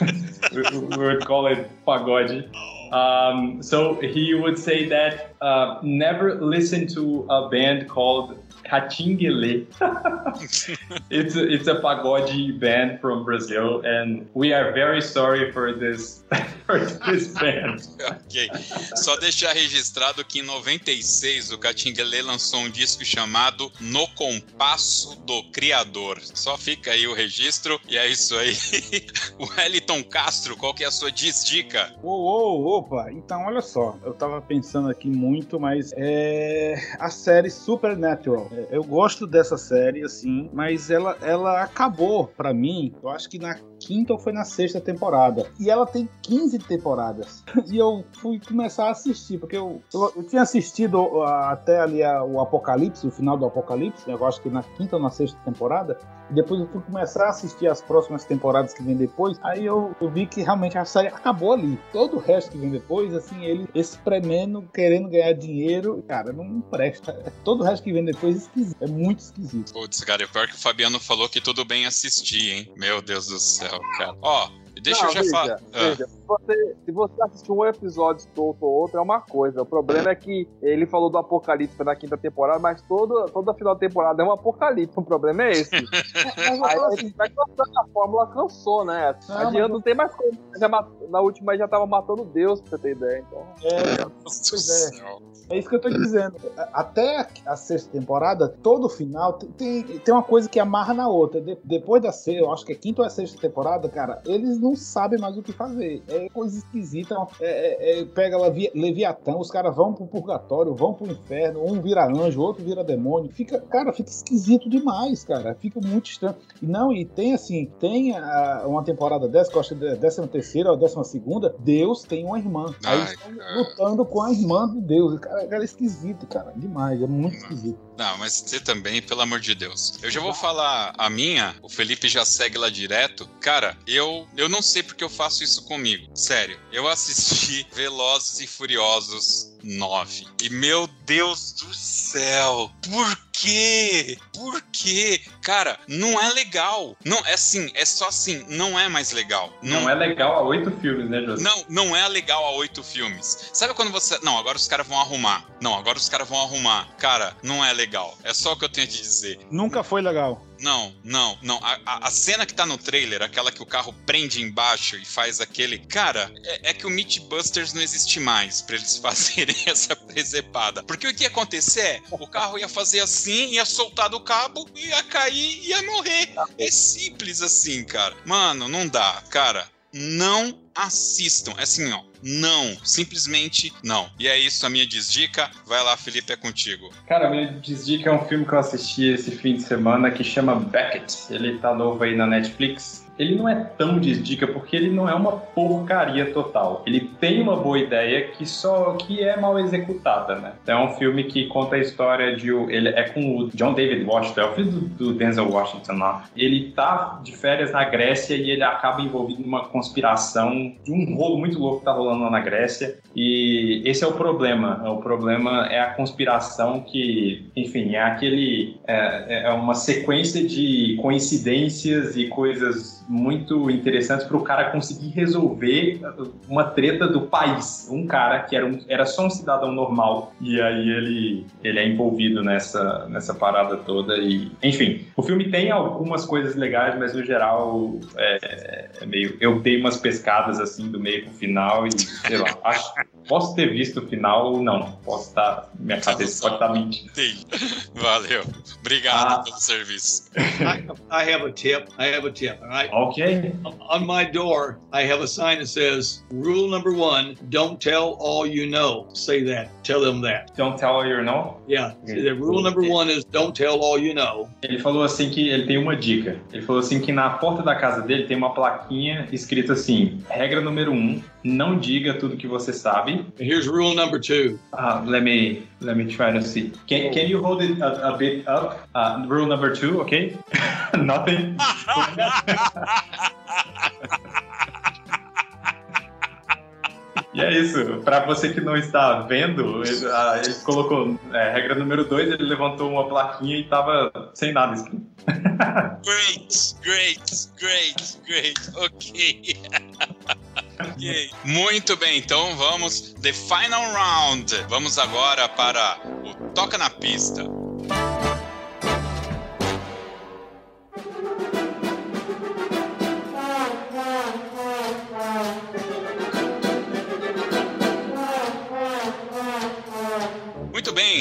Speaker 3: we, we, would call it pagode. Um, so he would say that uh, never listen to a band called Catinguele. it's a, it's a pagode band from Brazil, and we are very sorry for this for this band.
Speaker 1: ok. Só deixar registrado que em 96 o Catinguele lançou um disco chamado No Compasso do Criador. Só fica aí o registro e é isso aí. o Wellington Castro, qual que é a sua desdica?
Speaker 2: Uou, uou, opa, então olha só, eu tava pensando aqui muito, mas é a série Supernatural. Eu gosto dessa série, assim, mas ela, ela acabou para mim, eu acho que na quinta ou foi na sexta temporada. E ela tem 15 temporadas. E eu fui começar a assistir, porque eu, eu, eu tinha assistido até ali a, o Apocalipse, o final do Apocalipse, eu acho que na quinta ou na sexta temporada. Depois eu fui começar a assistir as próximas temporadas que vem depois. Aí eu, eu vi que realmente a série acabou ali. Todo o resto que vem depois, assim, ele espremendo, querendo ganhar dinheiro, cara, não presta. Todo o resto que vem depois é esquisito. É muito esquisito.
Speaker 1: Putz, cara, é pior que o Fabiano falou que tudo bem assistir, hein? Meu Deus do céu, cara. Ó, deixa
Speaker 6: Não,
Speaker 1: eu já falar.
Speaker 6: Ah. Se, você, se você assistir um episódio solto ou outro, é uma coisa. O problema é que ele falou do apocalipse na quinta temporada, mas todo, toda final da temporada é um apocalipse. O problema é esse. Aí, assim, vai cansando, a fórmula cansou, né? Não, Adianta, não tem mais como. Já, na última já tava matando Deus, pra você ter ideia. Então...
Speaker 2: É, pois é. É isso que eu tô dizendo. Até a sexta temporada, todo final tem, tem uma coisa que amarra na outra. De, depois da sexta, eu acho que é quinta ou é sexta temporada, cara, eles não sabem mais o que fazer. É coisa esquisita. É, é, é pega Levi, Leviatã, os caras vão pro purgatório, vão pro inferno, um vira anjo, outro vira demônio. Fica, cara, fica esquisito demais, cara. Fica muito estranho. E não, e tem assim, tem a, uma temporada dessa, que eu acho que é décima terceira ou décima segunda, Deus tem uma irmã. Aí eles estão lutando com a irmã de Deus. Cara, cara, é esquisito, cara. Demais, é muito esquisito.
Speaker 1: Não, mas você também, pelo amor de Deus. Eu já vou falar a minha, o Felipe já segue lá direto. Cara, eu, eu não sei porque eu faço isso comigo. Sério, eu assisti Velozes e Furiosos 9. E meu Deus do céu, por quê? Por quê? Cara, não é legal. Não, é assim, é só assim, não é mais legal.
Speaker 3: Não, não é legal a oito filmes, né, José?
Speaker 1: Não, não é legal a oito filmes. Sabe quando você. Não, agora os caras vão arrumar. Não, agora os caras vão arrumar. Cara, não é legal. É só o que eu tenho a te dizer.
Speaker 2: Nunca foi legal.
Speaker 1: Não, não, não. A, a, a, cena que tá no trailer, aquela que o carro prende embaixo e faz aquele. Cara, é, é que o Mythbusters não existe mais pra eles fazerem essa presepada. Porque o que ia acontecer é: o carro ia fazer assim, ia soltar do cabo, ia cair, ia morrer. É simples assim, cara. Mano, não dá. Cara, não assistam. É assim, ó. Não, simplesmente não. E é isso, a minha desdica. Vai lá, Felipe, é contigo.
Speaker 3: Cara, a minha desdica é um filme que eu assisti esse fim de semana que chama Beckett. Ele tá novo aí na Netflix ele não é tão desdica porque ele não é uma porcaria total. Ele tem uma boa ideia que só que é mal executada, né? Então, é um filme que conta a história de ele é com o John David Washington, é o filho do, do Denzel Washington lá. Ele tá de férias na Grécia e ele acaba envolvido numa conspiração de um rolo muito louco que tá rolando lá na Grécia. E esse é o problema. O problema é a conspiração que, enfim, é aquele é, é uma sequência de coincidências e coisas muito interessantes para o cara conseguir resolver uma treta do país. Um cara que era, um, era só um cidadão normal e aí ele, ele é envolvido nessa, nessa parada toda. e Enfim, o filme tem algumas coisas legais, mas no geral é, é meio. Eu dei umas pescadas assim do meio pro final e sei lá, acho. Posso ter visto o final ou não. Posso estar. Minha cabeça pode estar mentindo.
Speaker 1: Sim. Valeu. Obrigado ah. pelo serviço.
Speaker 4: I, I have a tip. I have a tip. All right.
Speaker 3: Okay.
Speaker 4: On my door, I have a sign that says, Rule number one, don't tell all you know. Say that. Tell them that.
Speaker 3: Don't tell all you know?
Speaker 4: Yeah. Okay. The rule number one is don't tell all you know.
Speaker 3: Ele falou assim que ele tem uma dica. Ele falou assim que na porta da casa dele tem uma plaquinha escrita assim: regra número um, não diga tudo que você sabe.
Speaker 4: Here's rule number two.
Speaker 3: Uh, let me let me try to see. Can, can you hold it a, a bit up? Uh, rule number two, okay? Nothing. E é isso. Para você que não está vendo, ele, ah, ele colocou é, regra número 2, ele levantou uma plaquinha e tava sem nada escrito.
Speaker 1: great, great, great, great. Ok. Okay. Muito bem, então vamos. The final round. Vamos agora para o Toca na Pista.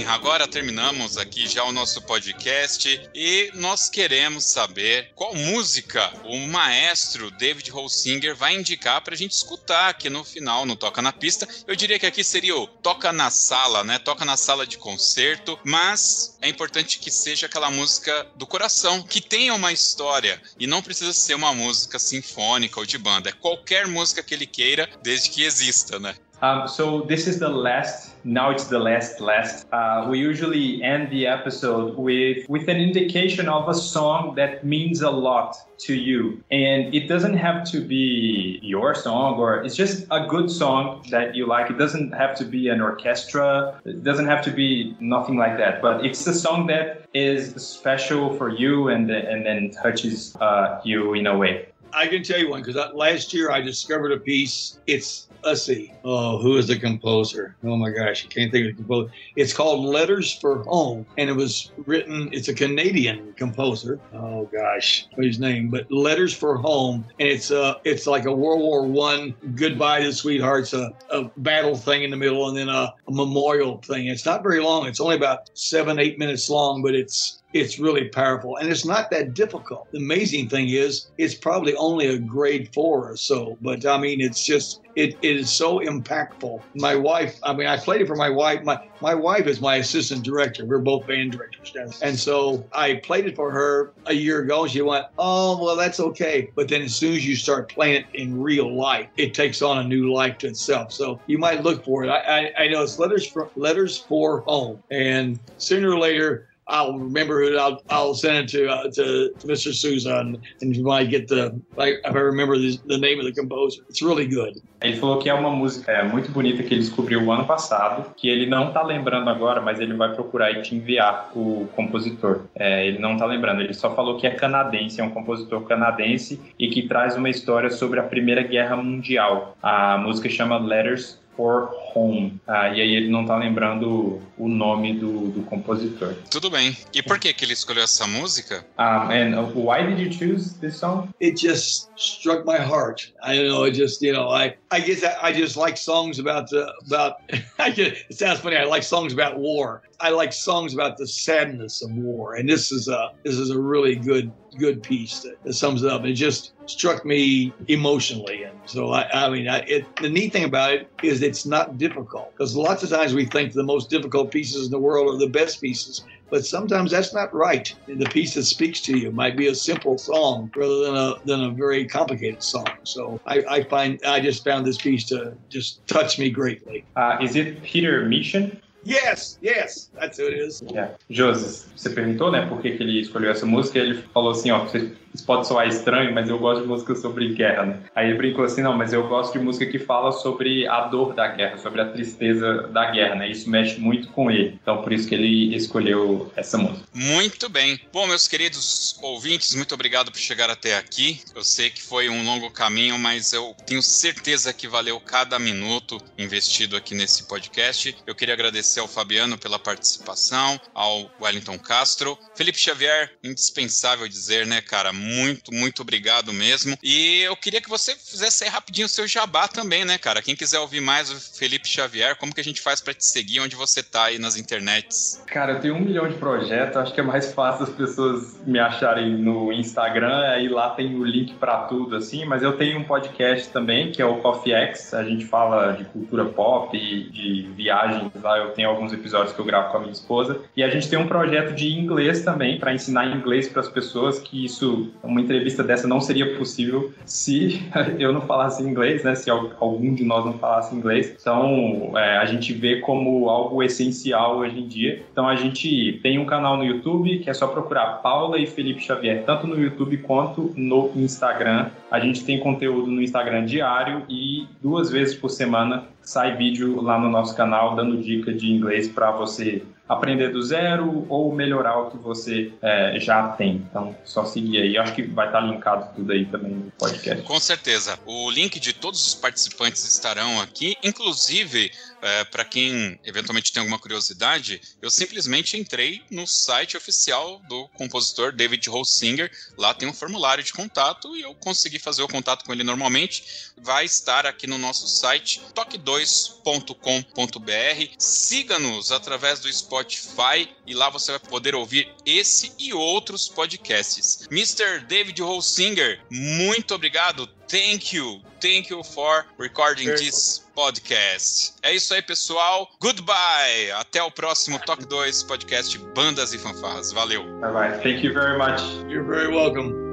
Speaker 1: Agora terminamos aqui já o nosso podcast e nós queremos saber qual música o maestro David Holsinger vai indicar para a gente escutar aqui no final, no Toca na Pista. Eu diria que aqui seria o Toca na Sala, né? Toca na sala de concerto, mas é importante que seja aquela música do coração, que tenha uma história e não precisa ser uma música sinfônica ou de banda. É qualquer música que ele queira, desde que exista, né?
Speaker 3: Um, so this is the last. Now it's the last last. Uh, we usually end the episode with with an indication of a song that means a lot to you, and it doesn't have to be your song or it's just a good song that you like. It doesn't have to be an orchestra. It doesn't have to be nothing like that. But it's a song that is special for you and and then touches uh, you in a way.
Speaker 4: I can tell you one because last year I discovered a piece. It's let's see. Oh, who is the composer? Oh my gosh, I can't think of the composer. It's called Letters for Home, and it was written. It's a Canadian composer. Oh gosh, what his name? But Letters for Home, and it's uh it's like a World War One goodbye to sweethearts, a, a battle thing in the middle, and then a, a memorial thing. It's not very long. It's only about seven eight minutes long, but it's it's really powerful and it's not that difficult. The amazing thing is it's probably only a grade four or so, but I mean it's just it, it is so impactful. My wife, I mean, I played it for my wife. My my wife is my assistant director. We're both band directors, and so I played it for her a year ago. She went, "Oh, well, that's okay." But then as soon as you start playing it in real life, it takes on a new life to itself. So you might look for it. I I, I know it's letters for letters for home, and sooner or later I'll remember it. I'll, I'll send it to uh, to Mr. Susan, and if I get the if I remember the, the name of the composer, it's really good.
Speaker 3: Ele falou que é uma música é, muito bonita que ele descobriu o ano passado, que ele não tá lembrando agora, mas ele vai procurar e te enviar o compositor. É, ele não tá lembrando, ele só falou que é canadense, é um compositor canadense e que traz uma história sobre a Primeira Guerra Mundial. A música chama Letters for Home. Ah, e aí ele não tá lembrando o nome do, do compositor.
Speaker 1: Tudo bem. E por que que ele escolheu essa música?
Speaker 3: Um, and why did you choose this song?
Speaker 4: It just struck my heart. I don't know. It just you know I I guess I, I just like songs about the about. I get, it sounds funny. I like songs about war. I like songs about the sadness of war, and this is a this is a really good good piece that, that sums it up. It just struck me emotionally, and so I, I mean, I, it, the neat thing about it is it's not difficult because lots of times we think the most difficult pieces in the world are the best pieces, but sometimes that's not right. The piece that speaks to you might be a simple song rather than a than a very complicated song. So I, I find I just found this piece to just touch me greatly.
Speaker 3: Uh, is it Peter Mission?
Speaker 4: Yes, yes, that's who it is.
Speaker 3: Yeah. Joseph, você perguntou, né, por que, que ele escolheu essa música? Ele falou assim, ó, você isso pode soar estranho, mas eu gosto de música sobre guerra, né? Aí ele brincou assim, não, mas eu gosto de música que fala sobre a dor da guerra, sobre a tristeza da guerra, né? Isso mexe muito com ele. Então por isso que ele escolheu essa música.
Speaker 1: Muito bem. Bom, meus queridos ouvintes, muito obrigado por chegar até aqui. Eu sei que foi um longo caminho, mas eu tenho certeza que valeu cada minuto investido aqui nesse podcast. Eu queria agradecer ao Fabiano pela participação, ao Wellington Castro, Felipe Xavier, indispensável dizer, né, cara? Muito, muito obrigado mesmo. E eu queria que você fizesse rapidinho o seu jabá também, né, cara? Quem quiser ouvir mais o Felipe Xavier, como que a gente faz para te seguir? Onde você tá aí nas internets?
Speaker 3: Cara, eu tenho um milhão de projetos, acho que é mais fácil as pessoas me acharem no Instagram, aí lá tem o link para tudo, assim, mas eu tenho um podcast também, que é o Coffee X, a gente fala de cultura pop, de viagens. Lá, eu tenho alguns episódios que eu gravo com a minha esposa, e a gente tem um projeto de inglês também, para ensinar inglês para as pessoas, que isso uma entrevista dessa não seria possível se eu não falasse inglês, né? Se algum de nós não falasse inglês. Então, é, a gente vê como algo essencial hoje em dia. Então, a gente tem um canal no YouTube que é só procurar Paula e Felipe Xavier, tanto no YouTube quanto no Instagram. A gente tem conteúdo no Instagram diário e duas vezes por semana sai vídeo lá no nosso canal dando dica de inglês para você aprender do zero ou melhorar o que você é, já tem. Então, só seguir aí. Acho que vai estar linkado tudo aí também no podcast.
Speaker 1: Com certeza. O link de todos os participantes estarão aqui, inclusive é, para quem eventualmente tem alguma curiosidade, eu simplesmente entrei no site oficial do compositor David Holsinger. Lá tem um formulário de contato e eu consegui fazer o contato com ele normalmente. Vai estar aqui no nosso site toque2.com.br. Siga-nos através do Spotify e lá você vai poder ouvir esse e outros podcasts. Mr. David Holsinger, muito obrigado. Thank you. Thank you for recording this podcast. É isso aí, pessoal. Goodbye. Até o próximo Talk 2 podcast Bandas e Fanfarras. Valeu.
Speaker 3: Bye bye. Thank you very much.
Speaker 4: You're very welcome.